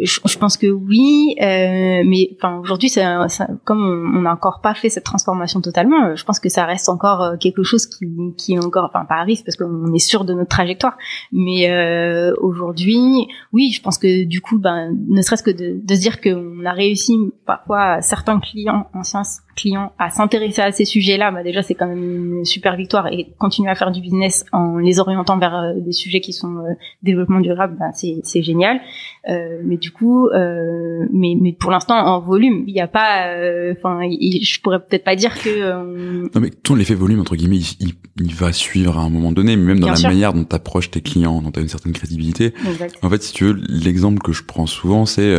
je, je pense que oui, euh, mais enfin aujourd'hui, un- ça- comme on n'a encore pas fait cette transformation totalement, euh, je pense que ça reste encore euh, quelque chose qui, qui est encore, enfin pas à risque parce qu'on est sûr de notre trajectoire, mais euh, aujourd'hui, oui, je pense que du coup, ben, ne serait-ce que de, de se dire qu'on a réussi parfois certains clients anciens clients à s'intéresser à ces sujets-là, bah déjà c'est quand même une super victoire et continuer à faire du business en les orientant vers euh, des sujets qui sont euh, développement durable, bah, c'est génial. Euh, mais du coup, euh, mais mais pour l'instant en volume, il n'y a pas, enfin, je pourrais peut-être pas dire que. Non mais ton effet volume entre guillemets, il, il, va suivre à un moment donné, mais même dans la manière dont tu approches tes clients, dont tu as une certaine crédibilité. En fait, si tu veux, l'exemple que je prends souvent, c'est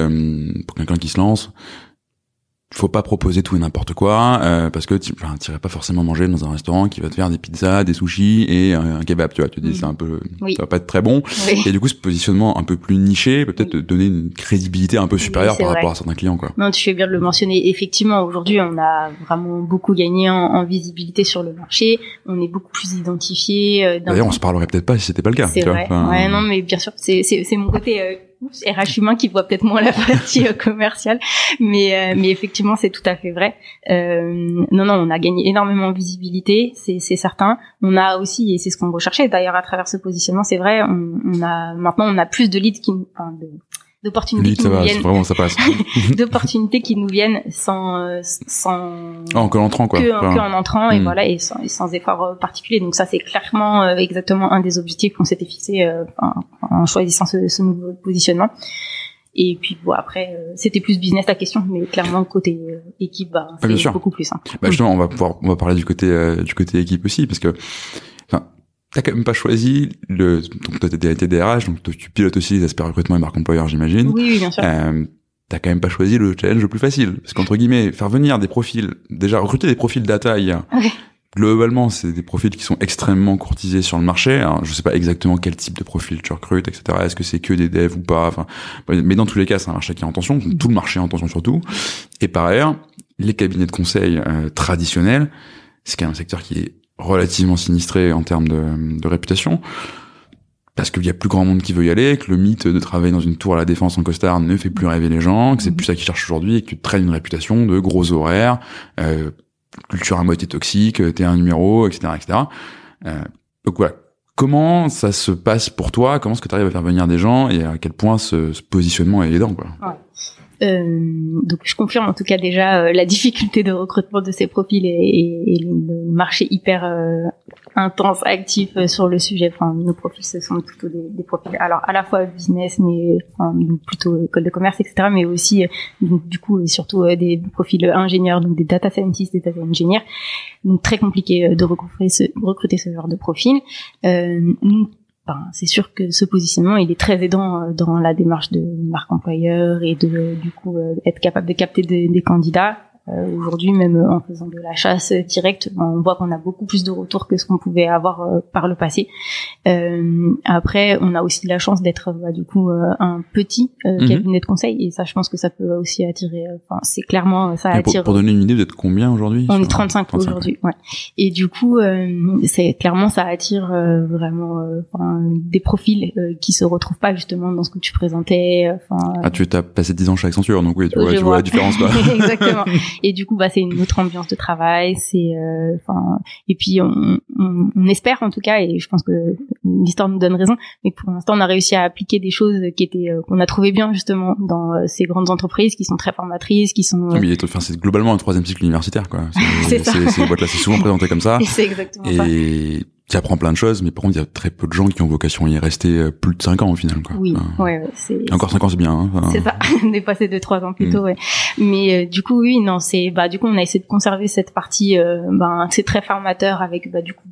pour quelqu'un qui se lance faut pas proposer tout et n'importe quoi euh, parce que tu n'irais pas forcément manger dans un restaurant qui va te faire des pizzas, des sushis et un, kebab, tu vois, tu dis c'est un peu ça va pas être très bon. Et du coup ce positionnement un peu plus niché peut peut-être te donner une crédibilité un peu supérieure par rapport à certains clients quoi. Non, tu fais bien de le mentionner. Effectivement, aujourd'hui, on a vraiment beaucoup gagné en, visibilité sur le marché, on est beaucoup plus identifié euh, D'ailleurs, on se parlerait peut-être pas si c'était pas le cas, C'est vrai. ouais, non mais bien sûr, c'est c'est mon côté euh, RH humain qui voit peut-être moins la partie euh, commerciale, mais euh, mais effectivement c'est tout à fait vrai. Euh, non non, on a gagné énormément en visibilité, c'est certain. On a aussi et c'est ce qu'on recherchait d'ailleurs à travers ce positionnement, c'est vrai. On, on, a maintenant on a plus de leads qui, enfin, de, d'opportunités qui nous viennent. vraiment ça passe. D'opportunités qui nous viennent sans euh, sans ah, en entrant quoi. Que, en entrant et hmm. voilà et sans, sans effort euh, particulier donc ça c'est clairement euh, exactement un des objectifs qu'on s'était fixé en, en, choisissant ce, ce, nouveau positionnement. Et puis bon après c'était plus business la question mais clairement côté équipe bah, ah, c'est beaucoup plus simple. Bah justement on va pouvoir on va parler du côté du côté équipe aussi parce que t'as quand même pas choisi le donc toi t'es DRH donc tu pilotes aussi les aspects recrutement et marque employeur j'imagine. Oui, oui bien sûr. Euh, t'as quand même pas choisi le challenge le plus facile. Parce qu'entre guillemets faire venir des profils déjà recruter des profils data globalement c'est des profils qui sont extrêmement courtisés sur le marché. Alors, je sais pas exactement quel type de profil tu recrutes etc est-ce que c'est que des devs ou pas? Enfin mais dans tous les cas c'est un marché qui est en tension. Tout le marché est en tension surtout. Et par ailleurs les cabinets de conseil euh, traditionnels c'est quand même un secteur qui est relativement sinistré en termes de, de réputation parce qu'il y a plus grand monde qui veut y aller, que le mythe de travailler dans une tour à la défense en costard ne fait plus rêver les gens, que c'est mhm. plus ça qu'ils cherchent aujourd'hui et que tu traînes une réputation de gros horaires, euh, culture à moitié toxique, t'es un numéro, etc., etc. Euh, donc voilà. Comment ça se passe pour toi? Comment est-ce que tu arrives à faire venir des gens et à quel point ce, ce positionnement est aidant quoi? Ouais. Euh, donc je confirme en tout cas déjà euh, la difficulté de recrutement de ces profils et, et, et le marché hyper euh, intense, actif euh, sur le sujet. Enfin, nos profils ce sont plutôt des, des profils, alors à la fois business, mais enfin, plutôt école de commerce, etc. Mais aussi du coup surtout des profils ingénieurs, donc des data scientists, des data engineers. Donc très compliqué de recruter ce, recruter ce genre de profil. nous, c'est sûr que ce positionnement, il est très aidant euh, dans la démarche de marque employeur et de du coup euh, être capable de capter des candidats aujourd'hui, même en faisant de la chasse directe, on voit qu'on a beaucoup plus de retours que ce qu'on pouvait avoir euh, par le passé. Euh, après, on a aussi la chance d'être bah, du coup un petit mhm. cabinet de conseil, et ça, je pense que ça peut aussi attirer. Enfin, c'est clairement ça attire. Pour, donner une idée, vous êtes combien aujourd'hui On est 35, aujourd'hui, ouais. Et du coup, c'est clairement ça attire vraiment des profils qui se retrouvent pas justement dans ce que tu présentais. Ah, tu as passé 10 ans chez Accenture, donc oui, tu vois, tu vois la différence. Quoi. Exactement. Et du coup bah c'est une autre ambiance de travail c'est euh, enfin et puis on, on, on, espère en tout cas et je pense que l'histoire nous donne raison mais pour l'instant on a réussi à appliquer des choses qui étaient euh, qu'on a trouvé bien justement dans euh, ces grandes entreprises qui sont très formatrices qui sont oui, mais enfin, c'est globalement un troisième cycle universitaire quoi. C'est c'est boîtes là c'est souvent présenté comme ça. C'est exactement et... ça tu apprends plein de choses, mais par contre, il y a très peu de gens qui ont vocation à y rester euh, plus de 5 ans au final. Quoi. Oui, ouais, ouais c'est... Encore 5 ans, c'est bien. Hein, c'est ça, on est passé de 3 ans plus tôt, mm. ouais. Mais euh, du coup, oui, non, c'est... Bah, du coup, on a essayé de conserver cette partie, euh, ben, c'est très formateur avec, bah, du coup,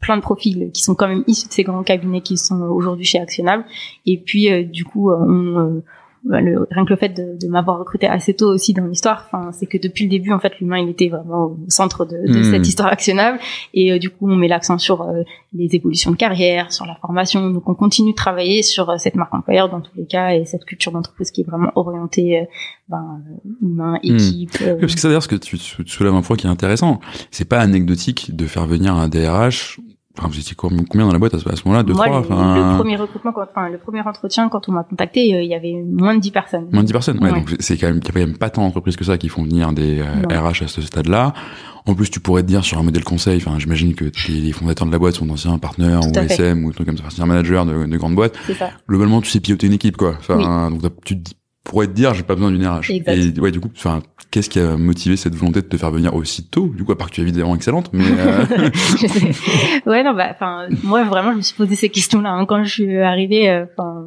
plein de profils qui sont quand même issus de ces grands cabinets qui sont aujourd'hui chez Actionnable. Et puis, euh, du coup, on bah, le, rien que le fait de, de m'avoir recruté assez tôt aussi dans l'histoire, enfin, c'est que depuis le début, en fait, l'humain, il était vraiment au centre de, de cette hmm. histoire actionnable. Et euh, du coup, on met l'accent sur euh, les évolutions de carrière, sur la formation. Donc, on continue de travailler sur euh, cette marque employeur dans tous les cas et cette culture d'entreprise qui est vraiment orientée ben, humain, hmm. équipe. Parce que ça, d'ailleurs, ce que tu, tu soulèves un point qui est intéressant, c'est pas anecdotique de faire venir un DRH Enfin, vous étiez combien dans la boîte à ce, moment-là? Deux, Moi, trois le, le premier recrutement, quand, enfin, le premier entretien, quand on m'a contacté, euh, il y avait moins de 10 personnes. Moins de 10 personnes, ouais. Donc, c'est quand même, il y a quand même pas tant d'entreprises que ça qui font venir des RH euh, à ce stade-là. En plus, tu pourrais te dire sur un modèle conseil, enfin, j'imagine que les fondateurs de la boîte sont d'anciens partenaires ou SM ou trucs comme ça, anciens managers de, de grandes boîtes. Ça. Globalement, tu sais piloter une équipe, quoi. Enfin, donc, tu te dis pourrait te dire j'ai pas besoin d'une RH. Exact. Et ouais, du coup, enfin, qu'est-ce qui a motivé cette volonté de te faire venir aussi tôt Du coup, à part que tu es évidemment excellente, mais euh... Ouais, non, bah, enfin, moi vraiment, je me suis posé ces questions-là hein. quand je suis arrivée. euh, Enfin,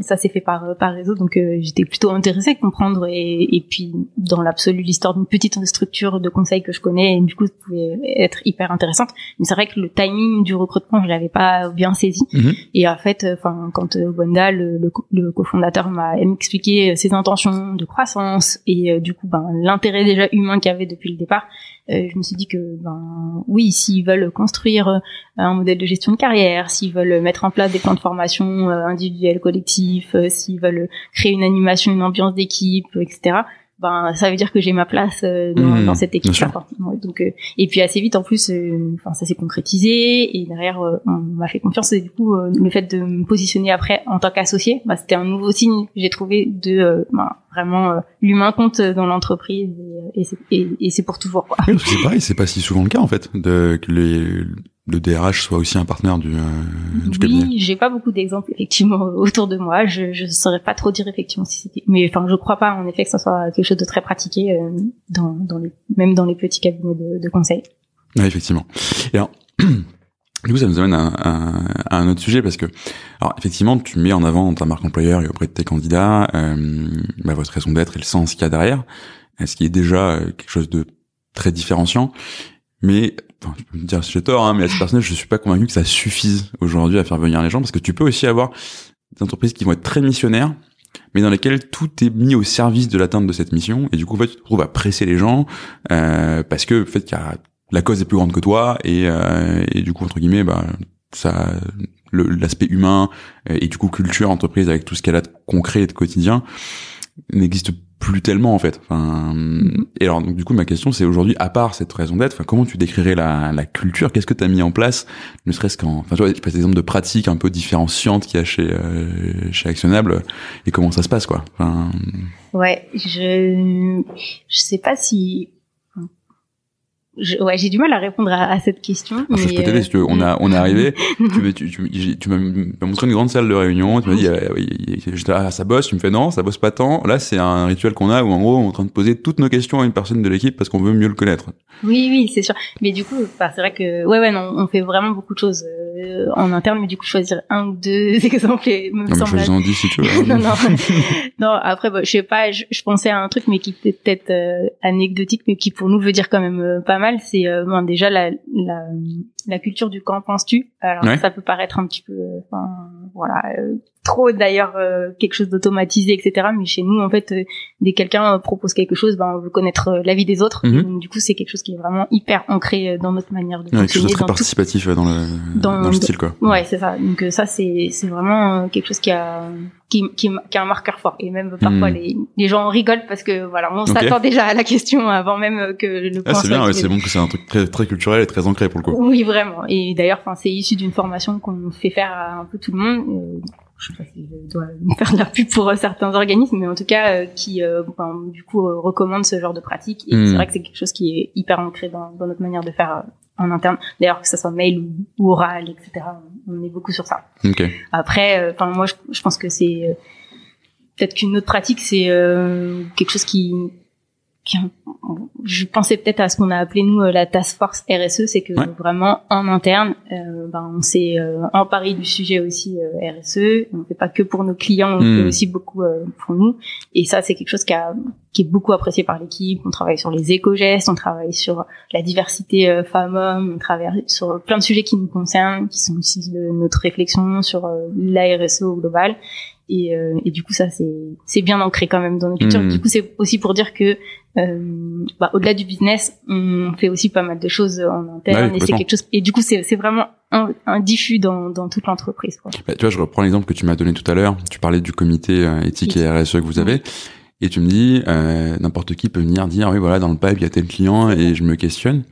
ça s'est fait par par réseau, donc euh, j'étais plutôt intéressée de comprendre et, et puis dans l'absolu, l'histoire d'une petite structure de conseil que je connais, et du coup, ça pouvait être hyper intéressante. Mais c'est vrai que le timing du recrutement, je l'avais pas bien saisi. Mhm. Et en fait, enfin, quand euh, Wanda, le, le, co- le cofondateur, m'a expliqué ses intentions de croissance et euh, du coup, ben, l'intérêt déjà humain qu'il y avait depuis le départ, euh, je me suis dit que, ben, oui, s'ils veulent construire euh, un modèle de gestion de carrière, s'ils veulent mettre en place des plans de formation euh, individuels, collectifs, euh, s'ils veulent créer une animation, une ambiance d'équipe, euh, etc. Ben, ça veut dire que j'ai ma place euh, dans, Mhm, dans cette équipe. sûr. Donc, euh, et puis assez vite en plus, euh, enfin ça s'est concrétisé et derrière euh, on m'a fait confiance et du coup euh, le fait de me positionner après en tant qu'associé, bah, c'était un nouveau signe que j'ai trouvé de bah, vraiment euh, l'humain compte dans l'entreprise et, et c'est- et, et c'est pour toujours quoi. Oui, c'est pareil, c'est pas si souvent le cas en fait, de que les, le DRH soit aussi un partenaire du, euh, du cabinet. Oui, j'ai pas beaucoup d'exemples effectivement autour de moi. Je je saurais pas trop dire effectivement si c'était, mais enfin je crois pas en effet que ça soit quelque chose de très pratiqué euh, dans dans les même dans les petits cabinets de, de conseil. Oui, effectivement. Et alors, du coup, ça nous amène à, à- à un autre sujet parce que, alors, effectivement, tu mets en avant ta marque employeur et auprès de tes candidats euh, bah, votre raison d'être et le sens qu'il y a derrière, ce qui est déjà euh, quelque chose de très différenciant. Mais, enfin, je peux me dire si j'ai tort, hein, mais à titre personnel, je suis pas convaincu que ça suffise aujourd'hui à faire venir les gens parce que tu peux aussi avoir des entreprises qui vont être très missionnaires mais dans lesquelles tout est mis au service de l'atteinte de cette mission et du coup en fait, tu te retrouves à presser les gens euh, parce que le fait qu'il y a la cause est plus grande que toi et, euh, et du coup entre guillemets bah ça l'aspect humain et du coup culture entreprise avec tout ce qu'elle a de concret et de quotidien n'existe plus tellement en fait. Enfin, et alors donc du coup ma question c'est aujourd'hui à part cette raison d'être, enfin comment tu décrirais la, la culture? Qu'est-ce que tu as mis en place? Ne serait-ce qu'en, enfin tu vois, je passe des exemples de pratiques un peu différenciantes qu'il y a chez euh, chez Actionnable et comment ça se passe quoi. Enfin, Ouais, je je sais pas si je, ouais, j'ai du mal à répondre à, à cette question. alors, je peux t'aider euh, si tu veux. On a on est arrivé. tu m'as- tu, tu, j'ai- tu m'as montré une grande salle de réunion. Tu m'as dit euh, oui, j'étais ah, ça bosse. Tu me fais non, ça bosse pas tant. Là c'est un rituel qu'on a où en gros on est en train de poser toutes nos questions à une personne de l'équipe parce qu'on veut mieux le connaître. Oui, oui, c'est sûr. Mais du coup, enfin, c'est vrai que, ouais, ouais, non, on fait vraiment beaucoup de choses euh, en interne, mais du coup, choisir un ou deux exemples me Non, mais semble choisis-en 10 si tu veux. non, non, non. Après, bah, je sais pas. Je, je pensais à un truc, mais qui était peut-être euh, anecdotique, mais qui pour nous veut dire quand même euh, pas mal. C'est euh, bon, déjà la, la la culture du qu'en penses-tu? Alors Ouais. ça peut paraître un petit peu, euh, enfin, voilà, euh, trop d'ailleurs euh, quelque chose d'automatisé, etc. Mais chez nous, en fait, euh, dès que quelqu'un euh, propose quelque chose, ben on veut connaître euh, l'avis des autres. Mhm. Donc, du coup, c'est quelque chose qui est vraiment hyper ancré euh, dans notre manière de Ouais, quelque chose de très tout participatif ouais, dans le Dans- dans, le style quoi. Ouais, c'est ça. Donc euh, ça, c'est c'est vraiment quelque chose qui a qui qui, qui a un marqueur fort. Et même parfois Hmm. les les gens rigolent parce que voilà, on s'attend déjà à la question avant même que le Ah, c'est bien, ouais, c'est bon que c'est un truc très très culturel et très ancré pour le coup. Oui, vraiment. Et d'ailleurs, enfin, c'est issu d'une formation qu'on fait faire à un peu tout le monde. Je sais pas si je dois faire de la pub pour euh, certains organismes, mais en tout cas, euh, qui, euh, enfin, du coup, euh, recommandent ce genre de pratique. Et Hmm. c'est vrai que c'est quelque chose qui est hyper ancré dans, dans notre manière de faire en interne. D'ailleurs, que ce soit mail ou, oral, etc. On est beaucoup sur ça. Ok. Après, euh, enfin moi, je, je pense que c'est euh, peut-être qu'une autre pratique, c'est euh, quelque chose qui je pensais peut-être à ce qu'on a appelé nous euh, la task force RSE, c'est que Ouais. vraiment en interne, euh, ben, on s'est euh, emparé du sujet aussi euh, RSE. On fait pas que pour nos clients, on Hmm. fait aussi beaucoup pour nous. Et ça, c'est quelque chose qui, a, qui est beaucoup apprécié par l'équipe. On travaille sur les éco-gestes, on travaille sur la diversité femmes-hommes, on travaille sur plein de sujets qui nous concernent, qui sont aussi de notre réflexion sur la RSE au global. Et, euh, et du coup, ça, c'est bien ancré quand même dans nos cultures. Mhm. Du coup, c'est aussi pour dire que euh, bah, au-delà du business, on fait aussi pas mal de choses en interne. et c'est quelque chose. Et du coup, c'est vraiment un, un diffus dans, dans toute l'entreprise. Bah, tu vois, je reprends l'exemple que tu m'as donné tout à l'heure. Tu parlais du comité euh, éthique et RSE que vous avez. Et tu me dis, euh, n'importe qui peut venir dire, oui, voilà, dans le pipe, il y a tel client, et je me questionne.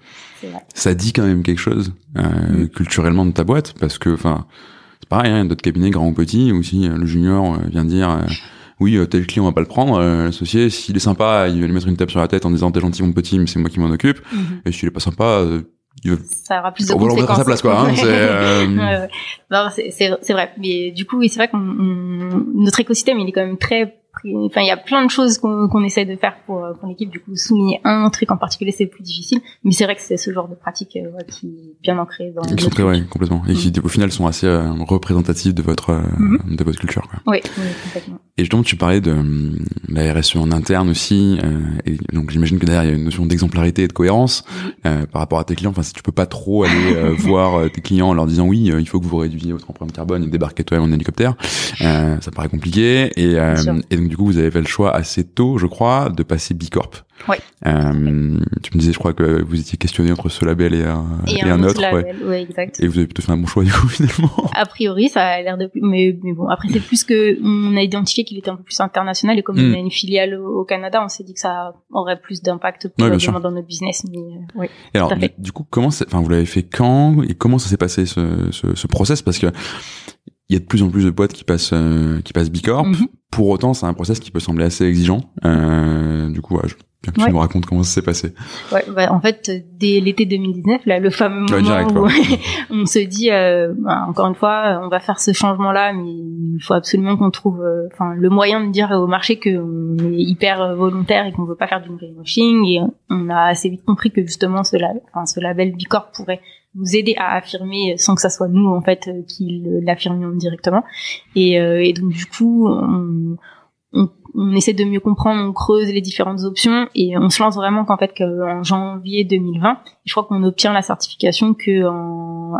Vrai. Ça dit quand même quelque chose culturellement de ta boîte, parce que, enfin, c'est pareil, hein, d'autres cabinets, grands ou petits, ou si le junior vient dire, oui, euh, tel client, on va pas le prendre, euh, l'associé, s'il est sympa, il va lui mettre une tape sur la tête en disant, t'es gentil, mon petit, mais c'est moi qui m'en occupe. Et s'il est pas sympa, euh, Ça aura plus de on conséquences. sa place, quoi. Hein, c'est, euh, vrai. Mais du coup, oui, c'est vrai on- notre écosystème, il est quand même très enfin il y a plein de choses qu'on essaie de faire pour, euh, pour l'équipe du coup souligner un truc en particulier c'est plus difficile. Mais c'est vrai que c'est ce genre de pratique euh, qui est bien ancré dans qui sont très ouais, complètement. Et qui mm. au final sont assez euh, représentatifs de votre mm-hmm. de votre culture quoi. Oui, oui, complètement. Et justement tu parlais de, la RSE en interne aussi et donc j'imagine que derrière il y a une notion d'exemplarité et de cohérence par rapport à tes clients. Enfin si tu peux pas trop aller voir tes clients en leur disant oui il faut que vous réduisiez votre empreinte carbone et débarquer toi-même en hélicoptère ça paraît compliqué. Et, et donc du coup vous avez fait le choix assez tôt, je crois, de passer Bicorp. Oui. Euh, tu me disais, je crois que vous étiez questionné entre ce label et un, et, un, autre. Label, ouais. exact. Et vous avez plutôt fait un bon choix du coup finalement. A priori, ça a l'air de, mais, mais bon, après c'est plus que on a identifié qu'il était un peu plus international et comme on hmm. a une filiale au, Canada, on s'est dit que ça aurait plus d'impact probablement dans notre business. Mais euh, oui. Et alors, du, coup, comment, enfin, vous l'avez fait quand et comment ça s'est passé ce, ce, ce process? Parce que il y a de plus en plus de boîtes qui passent euh, qui passent Bicorp. Mhm. Pour autant, c'est un process qui peut sembler assez exigeant. Euh, du coup, ouais, je, que tu nous racontes comment ça s'est passé. Ouais, bah, en fait, dès l'été 2019, là, le fameux moment où on se dit, euh, bah, encore une fois, on va faire ce changement-là, mais il faut absolument qu'on trouve, euh, enfin, le moyen de dire au marché qu'on est hyper volontaire et qu'on veut pas faire du greenwashing. Et on a assez vite compris que justement, ce, ce label Bicorp pourrait nous aider à affirmer sans que ça soit nous en fait euh, qui l'affirmions directement. Et, euh, et, donc du coup on, on, on, essaie de mieux comprendre on creuse les différentes options et on se lance vraiment qu'en fait qu'en janvier 2020 je crois qu'on obtient la certification que en,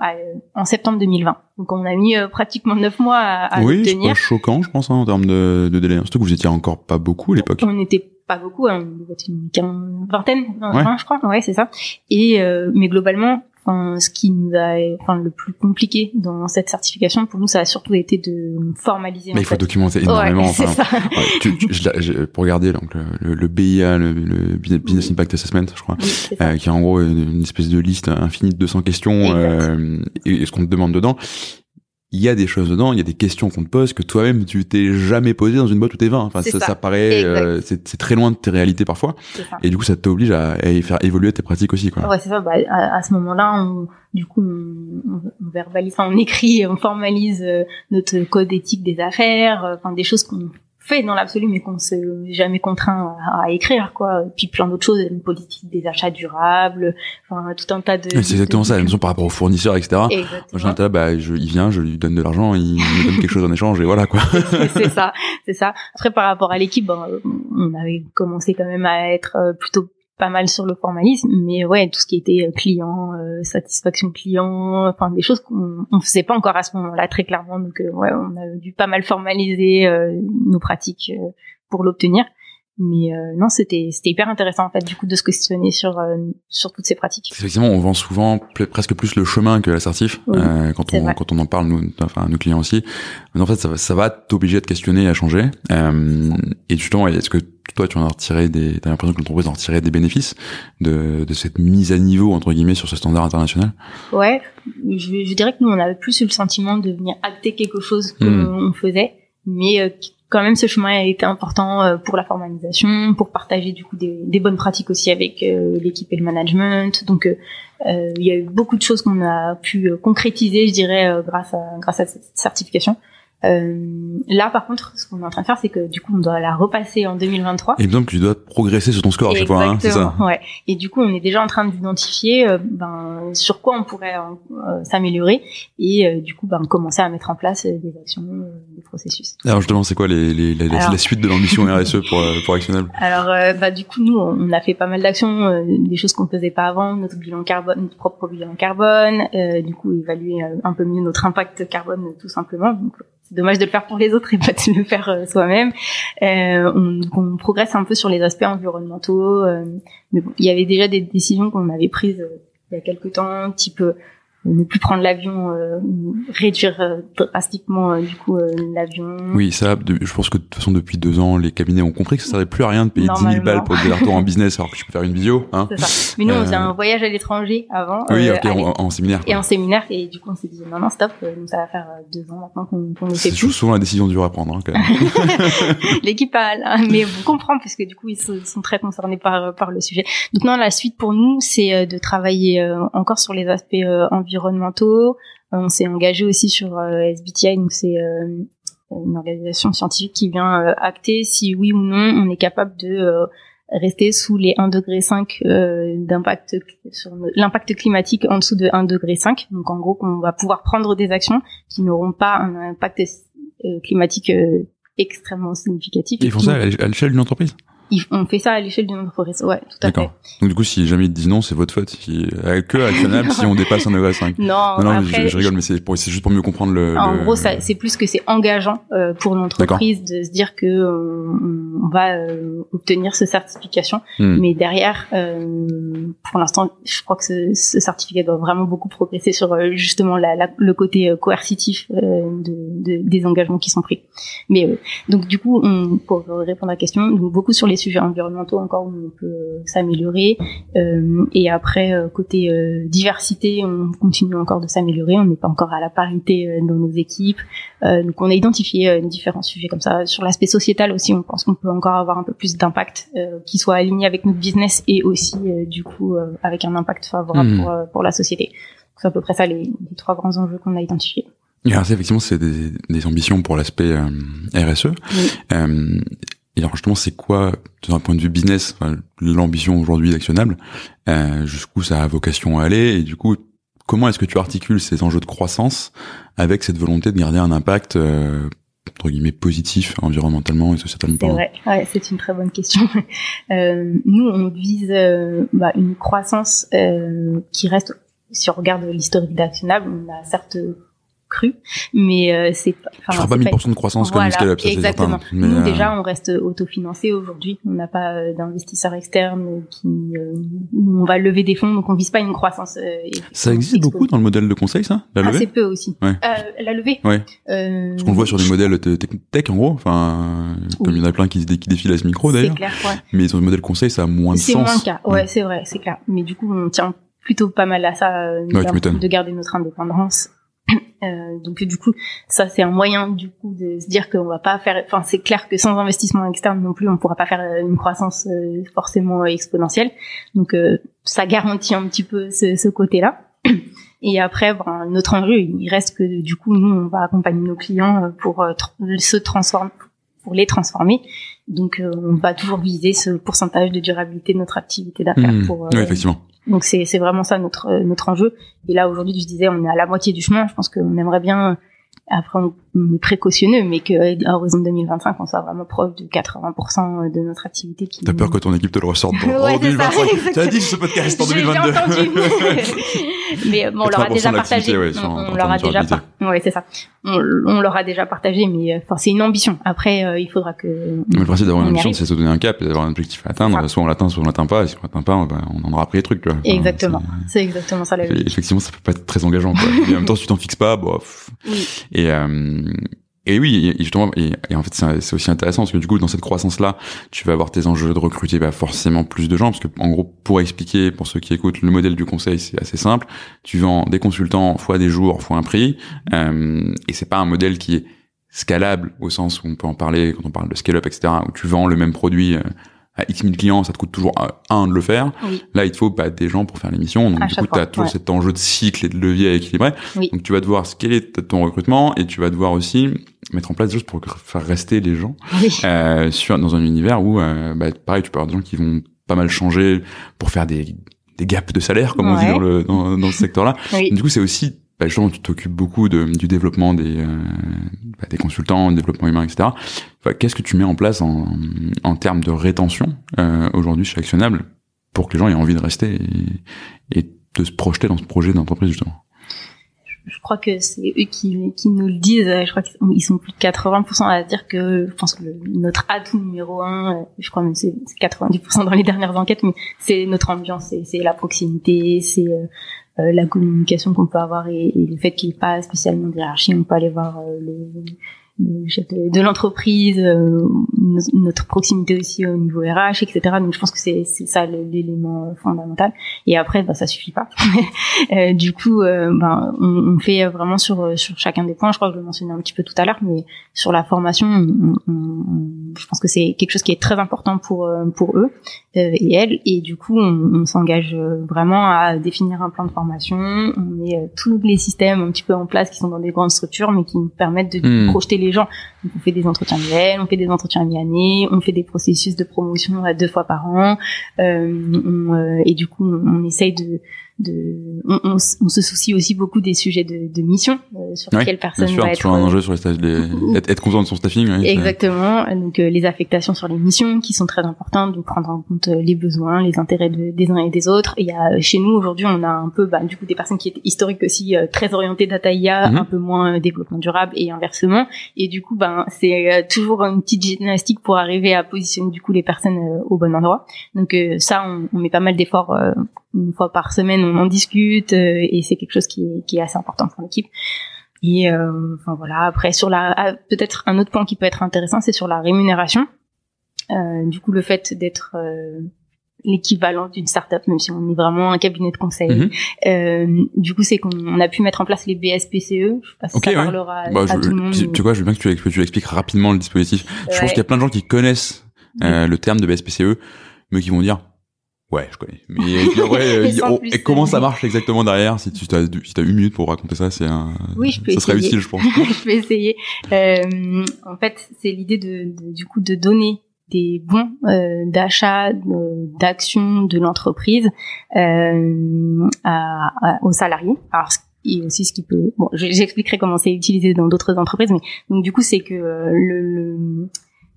en septembre 2020 donc on a mis euh, pratiquement neuf mois à, à oui, c'est pas choquant je pense hein, en termes de, de délai. Surtout que vous étiez encore pas beaucoup à l'époque. On n'était pas beaucoup, hein, une vingtaine, je crois, ouais, c'est ça. Et mais globalement, Enfin, ce qui nous a, enfin, le plus compliqué dans cette certification, pour nous, ça a surtout été de formaliser. Mais il faut documenter énormément. Ouais, enfin, tu, tu, je, pour regarder donc le, le BIA, le, le, Business Impact Assessment, je crois, euh, qui est en gros une espèce de liste infinie de 200 questions euh, et, et, ce qu'on te demande dedans il y a des choses dedans, il y a des questions qu'on te pose que toi-même tu t'es jamais posé dans une boîte où t'es 20. Enfin, ça, ça, paraît, euh, c'est très loin de tes réalités parfois. Et du coup, ça t'oblige à, à, faire évoluer tes pratiques aussi, quoi. Ouais, c'est ça. Bah, à, ce moment-là, du coup, on, on, verbalise, enfin, on écrit, on formalise euh, notre code éthique des affaires, euh, enfin, des choses qu'on fait dans l'absolu, mais qu'on s'est jamais contraint à, écrire, quoi. Et puis plein d'autres choses, une politique des achats durables, enfin tout un tas de. c'est exactement ça, la même par rapport aux fournisseurs, etc. Exactement. Moi, bah, je, il vient, je lui donne de l'argent, il me donne quelque chose en échange, et voilà, quoi. c'est ça, c'est ça. Après, par rapport à l'équipe, on avait commencé quand même à être euh, plutôt pas mal sur le formalisme, mais ouais, tout ce qui était euh, client, euh, satisfaction client, enfin des choses qu'on on faisait pas encore à ce moment-là très clairement. Donc euh, ouais, on a dû pas mal formaliser nos pratiques pour l'obtenir. Mais non, c'était c'était hyper intéressant en fait du coup de se questionner sur sur toutes ces pratiques. Effectivement, on vend souvent presque plus le chemin que l'assertif quand on quand on en parle nous enfin nos clients aussi. Mais en fait, ça va ça va t'obliger à te questionner et à changer. et justement, est-ce que toi, tu en as retiré des, t'as l'impression que l'entreprise en retirait des bénéfices de, de cette mise à niveau, entre guillemets, sur ce standard international? Ouais. Je, je dirais que nous, on avait plus eu le sentiment de venir acter quelque chose qu'on hmm. faisait, mais euh, quand même, ce chemin a été important euh, pour la formalisation, pour partager du coup des, des bonnes pratiques aussi avec euh, l'équipe et le management. Donc, il y a eu beaucoup de choses qu'on a pu concrétiser, je dirais, grâce à grâce à cette certification. Euh, là, par contre, ce qu'on est en train de faire, c'est que du coup, on doit la repasser en 2023. Et donc, tu dois progresser sur ton score à chaque fois, hein, c'est ça Ouais. Et du coup, on est déjà en train d'identifier euh, ben, sur quoi on pourrait euh, s'améliorer et du coup, ben, commencer à mettre en place des actions, des processus. Alors justement, c'est quoi les, les, les la suite de l'ambition RSE pour, pour Actionable Alors, bah, du coup, nous, on a fait pas mal d'actions, des choses qu'on faisait pas avant, notre bilan carbone, notre propre bilan carbone, du coup, évaluer un peu mieux notre impact carbone, tout simplement. Donc, c'est dommage de le faire pour les autres et pas de le faire euh, soi-même. Euh, on, on, progresse un peu sur les aspects environnementaux, euh, mais bon, il y avait déjà des décisions qu'on avait prises euh, il y a quelques temps, type ne plus prendre l'avion, euh, réduire euh, drastiquement euh, du coup l'avion. Oui, ça, je pense que de toute façon depuis deux ans, les cabinets ont compris que ça servait plus à rien de payer 10 000 balles pour des retour en business alors que tu peux faire une visio. Hein. Ça. Mais nous, on faisait un voyage à l'étranger avant. Oui, ok, en, séminaire. Et en séminaire, et du coup, on s'est dit non, non, stop, nous ça va faire deux ans maintenant qu'on qu fait plus. C'est souvent la décision dure à prendre. Hein, quand même. L'équipe a, mais vous comprenez puisque du coup ils sont très concernés par par le sujet. Donc non, la suite pour nous, c'est de travailler encore sur les aspects environnementaux environnementaux. Euh, on s'est engagé aussi sur euh, SBTI, donc c'est euh, une organisation scientifique qui vient acter si oui ou non on est capable de rester sous les 1 degré 5 d'impact sur l'impact climatique en dessous de 1 degré 5. Donc en gros, qu'on va pouvoir prendre des actions qui n'auront pas un impact climatique extrêmement significatif. ils font ça à l'échelle d'une entreprise? On fait ça à l'échelle d'une entreprise, ouais, tout à fait. Donc du coup, si jamais ils te disent non, c'est votre faute. Si, euh, que actionnable si on dépasse un degré 5. Non, non, je, rigole, mais c'est juste pour mieux comprendre le. En gros, c'est plus que c'est engageant euh, pour l'entreprise de se dire que euh, on va euh, obtenir ce certification, hmm. mais derrière, pour l'instant, je crois que ce, ce, certificat doit vraiment beaucoup progresser sur justement la, la, le côté coercitif de, de, des engagements qui sont pris. Mais donc du coup, on, pour répondre à la question, donc, beaucoup sur les sujets environnementaux encore où on peut euh, s'améliorer. Euh, et après, euh, côté diversité, on continue encore de s'améliorer. On n'est pas encore à la parité dans nos équipes. donc on a identifié différents sujets comme ça. Sur l'aspect sociétal aussi, on pense qu'on peut encore avoir un peu plus d'impact qui soit aligné avec notre business et aussi du coup avec un impact favorable hmm. pour, pour la société. C'est à peu près ça les, les trois grands enjeux qu'on a identifiés. effectivement, c'est des, des, ambitions pour l'aspect RSE. Euh, et alors justement, c'est quoi, d'un point de vue business, l'ambition aujourd'hui d'Actionnable euh, Jusqu'où ça a vocation à aller Et du coup, comment est-ce que tu articules ces enjeux de croissance avec cette volonté de garder un impact euh, entre guillemets positif environnementalement et socialement C'est vrai, ouais, c'est une très bonne question. Euh, nous, on vise euh, bah, une croissance euh, qui reste, si on regarde l'historique d'Actionnable, on a certes cru, mais euh, c'est pas. Je ferai pas 1000% de croissance comme Scale-up, ça exactement. Certain, Nous euh, déjà, on reste autofinancé aujourd'hui. On n'a pas euh, d'investisseurs externes qui on va lever des fonds, donc on vise pas une croissance. ça existe beaucoup dans le modèle de conseil, ça, la levée? Assez peu aussi. Ouais. la levée. Ouais. Parce qu'on voit sur des modèles tech en gros. Enfin, comme il y en a plein qui, qui défilent à ce micro d'ailleurs. C'est clair. Ouais. Mais sur le modèle conseil, ça a moins de sens. C'est moins le cas. Ouais, c'est vrai, c'est clair. Mais du coup, on tient plutôt pas mal à ça, de garder notre indépendance euh, donc du coup, ça c'est un moyen du coup de se dire qu'on va pas faire. Enfin, c'est clair que sans investissement externe non plus, on pourra pas faire euh, une croissance euh, forcément exponentielle. Donc euh, ça garantit un petit peu ce, ce côté-là. Et après, bon, notre enjeu, il reste que du coup, nous, on va accompagner nos clients pour se transformer, pour les transformer. Donc, on va toujours viser ce pourcentage de durabilité de notre activité d'affaires. Mmh. pour oui, effectivement. Donc c'est vraiment ça notre notre enjeu. Et là aujourd'hui, je disais, on est à la moitié du chemin. Je pense qu'on aimerait bien après, on, est précautionneux, mais qu'à horizon 2025, on soit vraiment proche de 80% de notre activité. Qui... T'as peur que ton équipe te le ressorte pour ouais, 2025 Tu as dit ce podcast en 2022. entendu. mais bon, on leur a déjà partagé. Ouais, on, leur a déjà par... Ouais, c'est ça. On, on leur a déjà partagé, mais enfin, c'est une ambition. Après, euh, il faudra que. Mais le principe d'avoir une ambition, c'est se donner un cap et d'avoir un objectif à atteindre. Soit on l'atteint, soit on l'atteint pas. Et si on l'atteint pas, ben, on en aura appris les trucs. Tu vois. exactement. C'est exactement ça la. Effectivement, ça peut pas être très engageant. Quoi. et en même temps, si tu t'en fixes pas, bof. Oui. Et, euh, et oui, et justement, et, en fait, c'est aussi intéressant parce que du coup, dans cette croissance-là, tu vas avoir tes enjeux de recruter bah, forcément plus de gens, parce que en gros, pour expliquer, pour ceux qui écoutent, le modèle du conseil, c'est assez simple. Tu vends des consultants fois des jours fois un prix, euh, et c'est pas un modèle qui est scalable au sens où on peut en parler quand on parle de scale-up, etc., où tu vends le même produit. Euh, à X 1000 clients, ça te coûte toujours un de le faire. Là, il te faut bah, des gens pour faire l'émission. Donc, du coup, tu as toujours cet enjeu de cycle et de levier à équilibrer. Donc, tu vas devoir scaler ton recrutement et tu vas devoir aussi mettre en place des choses pour faire rester les gens euh, sur, dans un univers où, euh, bah, pareil, tu peux avoir des gens qui vont pas mal changer pour faire des, des gaps de salaire, comme on dit dans, le, dans, dans ce secteur-là. Du coup, c'est aussi bah, justement, tu t'occupes beaucoup de, du développement des, euh, bah, des consultants, du développement humain, etc. Qu'est-ce que tu mets en place en, en termes de rétention euh, aujourd'hui chez Actionnable pour que les gens aient envie de rester et, et de se projeter dans ce projet d'entreprise justement? Je crois que c'est eux qui, qui nous le disent. Je crois qu'ils sont plus de 80% à dire que je pense que notre atout numéro un, je crois même c'est 90% dans les dernières enquêtes, mais c'est notre ambiance, c'est la proximité, c'est euh, la communication qu'on peut avoir et, le fait qu'il n'y ait pas spécialement de hiérarchie, on peut aller voir euh, le, de l'entreprise, euh, notre proximité aussi au niveau RH, etc. Donc je pense que c'est ça l'élément fondamental. Et après, bah, ça suffit pas. euh, du coup, euh, ben, on, on, fait vraiment sur sur chacun des points. Je crois que je le mentionnais un petit peu tout à l'heure, mais sur la formation, on, on, je pense que c'est quelque chose qui est très important pour pour eux et elles. Et du coup, on, s'engage vraiment à définir un plan de formation. On met tous les systèmes un petit peu en place qui sont dans des grandes structures, mais qui nous permettent de hmm. projeter les on fait des entretiens annuels, on fait des entretiens mi-année, on fait des processus de promotion deux fois par an, euh, et du coup, on essaye de de, on, on, on, se soucie aussi beaucoup des sujets de, de mission euh, sur ouais, quelle personne sûr, va être. Toujours un enjeu sur les stages, les, être, être content de son staffing. Ouais, Exactement. Donc euh, les affectations sur les missions qui sont très importantes, donc prendre en compte euh, les besoins, les intérêts de, des uns et des autres. Et il y a chez nous aujourd'hui, on a un peu, bah, du coup, des personnes qui étaient historiques aussi euh, très orientées data IA, Mhm. un peu moins développement durable et inversement. Et du coup, ben c'est toujours une petite gymnastique pour arriver à positionner du coup les personnes au bon endroit. Donc ça, on, on met pas mal d'efforts une fois par semaine, on en discute euh, et c'est quelque chose qui est, qui est assez important pour l'équipe. Et euh, enfin voilà. Après sur la ah, peut-être un autre point qui peut être intéressant, c'est sur la rémunération. Euh, du coup, le fait d'être euh, l'équivalent d'une startup, même si on est vraiment un cabinet de conseil. Mhm. Euh, du coup, c'est qu'on a pu mettre en place les BSPCE. Je sais pas si Ok, ça ouais. parlera Bah, à je, tout le monde. tu, vois, je veux bien que tu, que tu expliques rapidement le dispositif. Je pense qu'il y a plein de gens qui connaissent euh, le terme de BSPCE, mais qui vont dire ouais, je connais. Mais et oh, plus, et comment ça marche exactement derrière? Si tu as, si as une minute pour raconter ça, c'est un. Oui, je peux Ça serait utile, je pense. je vais essayer. Euh, en fait, c'est l'idée de, de- du coup de donner des bons euh, d'achat d'actions de l'entreprise euh, à, à- aux salariés. Alors et aussi ce qui peut bon je- j'expliquerai comment c'est utilisé dans d'autres entreprises mais donc du coup c'est que euh, le, le-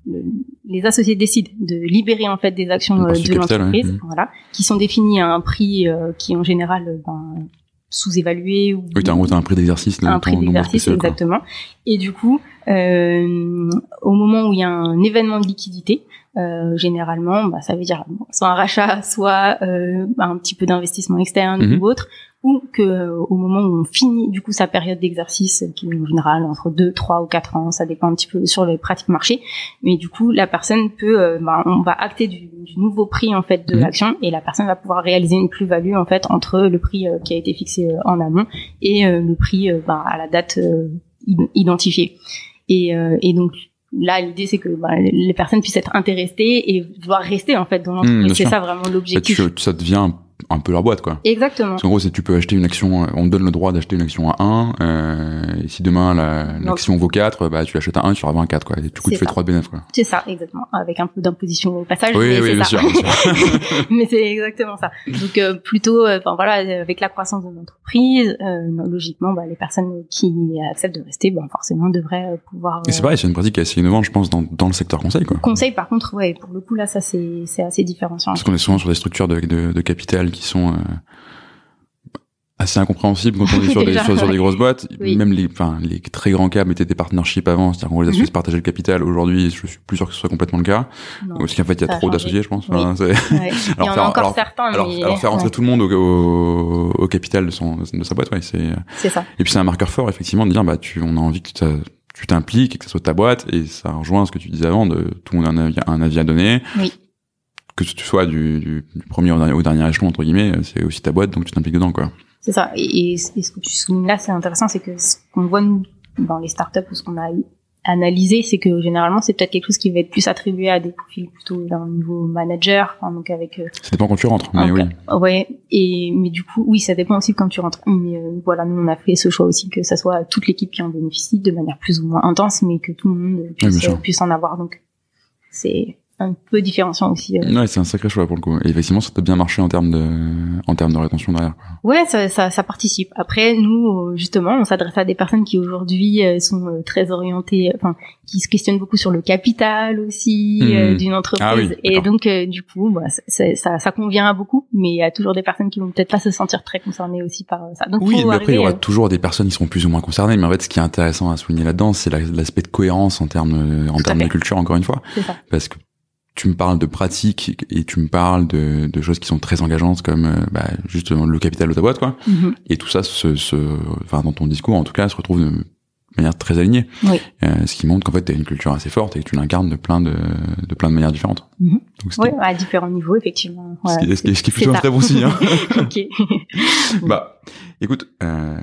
le- les associés décident de libérer en fait des actions euh, de l'entreprise. Mhm. voilà qui sont définies à un prix euh, qui en général euh, ben, sous-évalué ou Oui, t'as un prix d'exercice. de un prix d'exercice spécial, quoi. exactement et du coup euh, au moment où il y a un événement de liquidité euh, généralement bah, ça veut dire soit un rachat soit euh, un petit peu d'investissement externe Mhm. ou autre ou que euh, au moment où on finit du coup sa période d'exercice qui est en général entre 2, 3 ou 4 ans ça dépend un petit peu sur les pratiques marché mais du coup la personne peut euh, bah, on va acter du, du nouveau prix en fait de Mhm. l'action et la personne va pouvoir réaliser une plus-value en fait entre le prix euh, qui a été fixé euh, en amont et euh, le prix euh, bah, à la date euh, id- identifiée et, euh, et donc là l'idée c'est que bah, les personnes puissent être intéressées et vouloir rester en fait dans Mmh, l'entreprise c'est sûr. ça vraiment En fait, l'objectif ça devient un, peu leur boîte, quoi. exactement Parce qu'en gros, c'est tu peux acheter une action, on te donne le droit d'acheter une action à 1, euh, et si demain la- l'action vaut 4, bah tu l'achètes à 1, tu auras 4, quoi. Et du coup, tu fais ça. 3 de bénéfices, quoi. c'est ça exactement avec un peu d'imposition au passage Oui, mais oui, bien sûr, bien sûr. mais c'est exactement ça. Donc euh, plutôt, euh, enfin voilà, avec la croissance de l'entreprise, euh, logiquement, bah, les personnes qui acceptent de rester, bon, forcément, devraient euh, pouvoir. Et c'est pareil, c'est une pratique qui est assez innovante, je pense, dans, dans le secteur conseil, quoi. Conseil, par contre, ouais, pour le coup là, ça c'est c'est assez différenciant. Parce qu'on est souvent sur des structures de, de, de capital qui sont euh, assez incompréhensibles quand on est sur des, sur, sur des grosses boîtes. Oui. Même les, enfin, les très grands cas mettaient des partnerships avant, c'est-à-dire qu'on les associés Mhm. se partageaient le capital. Aujourd'hui, je suis plus sûr que ce soit complètement le cas. Non. Parce qu'en fait, il y a trop d'associés, je pense. Oui. Enfin, Ouais. Il y Alors en faire- a encore alors- certains, alors, mais alors faire rentrer ouais, tout le monde au, au, au capital de son de sa boîte, ouais, c'est ça. et puis c'est un marqueur fort effectivement de dire bah tu on a envie que tu t'impliques et que ça soit ta boîte et ça rejoint ce que tu disais avant de tout le monde a un avis, un avis à donner. Oui. Que tu sois du, du, du premier au dernier, au dernier échelon entre guillemets, c'est aussi ta boîte donc tu t'impliques dedans quoi. C'est ça. Et, et, ce que tu soulignes là, c'est intéressant, c'est que ce qu'on voit nous, dans les startups ou ce qu'on a analysé, c'est que généralement, c'est peut-être quelque chose qui va être plus attribué à des profils plutôt d'un niveau manager, enfin, donc avec euh, Ça dépend quand tu rentres, mais oui. Ouais. Et mais du coup, oui, ça dépend aussi quand tu rentres. Mais euh, voilà, nous on a fait ce choix aussi que ça soit toute l'équipe qui en bénéficie de manière plus ou moins intense, mais que tout le monde puisse, euh, puisse en avoir. Donc c'est un peu différenciant aussi. euh. Ouais, c'est un sacré choix pour le coup. Et effectivement, ça t'a bien marché en termes de, en termes de rétention derrière. Ouais, ça, ça, ça participe. Après, nous, euh, justement, on s'adresse à des personnes qui aujourd'hui euh, sont très orientées, enfin, qui se questionnent beaucoup sur le capital aussi Mhm. euh, d'une entreprise. Ah oui, et donc, euh, du coup, bah, ça, ça, ça convient à beaucoup, mais il y a toujours des personnes qui vont peut-être pas se sentir très concernées aussi par ça. Donc, Oui, mais après, il y aura euh, toujours des personnes qui seront plus ou moins concernées. Mais en fait, ce qui est intéressant à souligner là-dedans, c'est la- l'aspect de cohérence en termes, en Tout termes de culture, encore une fois. c'est ça. Parce que tu me parles de pratiques et tu me parles de, de choses qui sont très engageantes comme euh, bah, justement le capital de ta boîte, quoi. Mhm. Et tout ça, se, se, enfin, dans ton discours, en tout cas, se retrouve de manière très alignée. Oui. Euh, ce qui montre qu'en fait, tu as une culture assez forte et que tu l'incarnes de plein de, de plein de manières différentes. Mhm. Donc, Ouais, à différents niveaux, effectivement. ce qui, Voilà, ce qui est, ce qui est c'est plutôt un très bon signe. Hein. ok. bah, écoute, euh,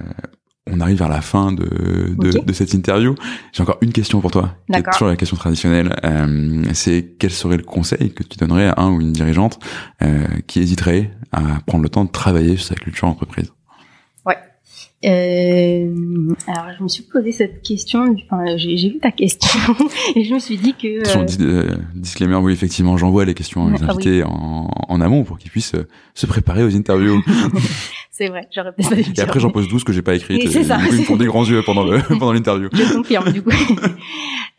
on arrive vers la fin de, de, de cette interview. J'ai encore une question pour toi, qui est toujours la question traditionnelle. Euh, c'est quel serait le conseil que tu donnerais à un ou une dirigeante euh, qui hésiterait à prendre le temps de travailler sur sa culture entreprise? Euh, alors, je me suis posé cette question. Enfin, j'ai vu ta question et je me suis dit que. Euh... euh disclaimer, oui, effectivement, j'envoie les questions à mes ah invités en, en, amont pour qu'ils puissent euh, se préparer aux interviews. c'est vrai, j'aurais peut-être Et après, j'en pose 12 que j'ai pas écrites. C'est ça. ils me font des grands yeux pendant le pendant l'interview. Je confirme du coup.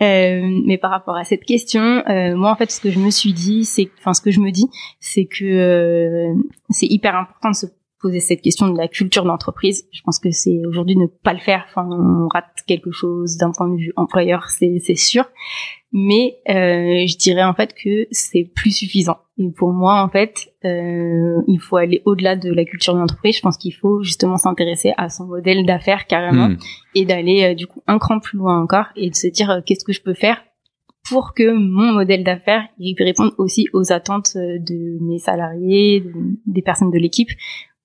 euh, mais par rapport à cette question, euh, moi en fait, ce que je me suis dit, c'est, enfin, ce que je me dis, c'est que c'est hyper important de se poser cette question de la culture d'entreprise. Je pense que c'est aujourd'hui ne pas le faire. Enfin, on rate quelque chose d'un point de vue employeur, c'est sûr. Mais euh, je dirais en fait que c'est plus suffisant. Et pour moi, en fait, euh, il faut aller au-delà de la culture d'entreprise. Je pense qu'il faut justement s'intéresser à son modèle d'affaires carrément hmm. et d'aller euh, du coup un cran plus loin encore et de se dire euh, qu'est-ce que je peux faire pour que mon modèle d'affaires réponde aussi aux attentes euh, de mes salariés, des personnes de l'équipe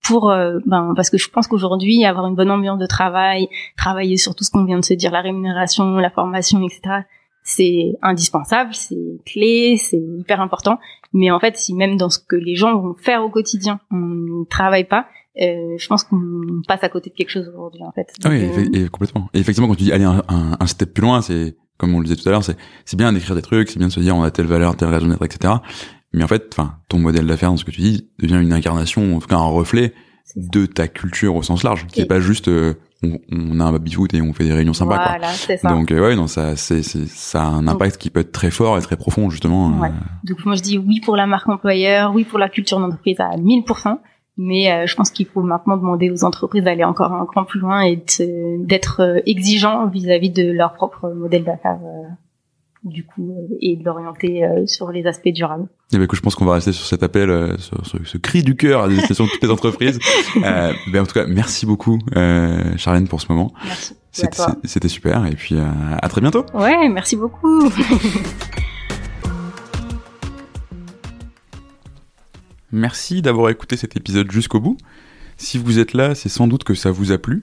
pour euh, ben parce que je pense qu'aujourd'hui avoir une bonne ambiance de travail, travailler sur tout ce qu'on vient de se dire, la rémunération, la formation, etc. C'est indispensable, c'est clé, c'est hyper important. Mais en fait, si même dans ce que les gens vont faire au quotidien, on ne travaille pas, euh, je pense qu'on passe à côté de quelque chose aujourd'hui en fait. Ah oui, euh, complètement. Et effectivement, quand tu dis aller un, un, step plus loin, c'est comme on le disait tout à l'heure, c'est c'est bien d'écrire des trucs, c'est bien de se dire on a telle valeur, telle raison d'être, etc. Mais en fait, enfin, ton modèle d'affaires, dans ce que tu dis, devient une incarnation, en tout cas un reflet de ta culture au sens large, qui est pas juste euh, on, a un baby foot et on fait des réunions sympas. Voilà, quoi. Ça. Donc euh, ouais, non, ça, c'est, ça a un impact qui peut être très fort et très profond justement. Euh. Ouais. Donc moi je dis oui pour la marque employeur, oui pour la culture d'entreprise à 1000%. Mais je pense qu'il faut maintenant demander aux entreprises d'aller encore un cran plus loin et d'être exigeants vis-à-vis de leur propre modèle d'affaires du coup euh, et de l'orienter euh, sur les aspects durables. Et eh ben, je pense qu'on va rester sur cet appel, euh, sur, ce cri du cœur à destination de toutes les entreprises. euh, ben, en tout cas, merci beaucoup, euh, Charlène, pour ce moment. Merci. C'était super. Et puis, à très bientôt. Ouais, merci beaucoup. merci d'avoir écouté cet épisode jusqu'au bout. Si vous êtes là, c'est sans doute que ça vous a plu.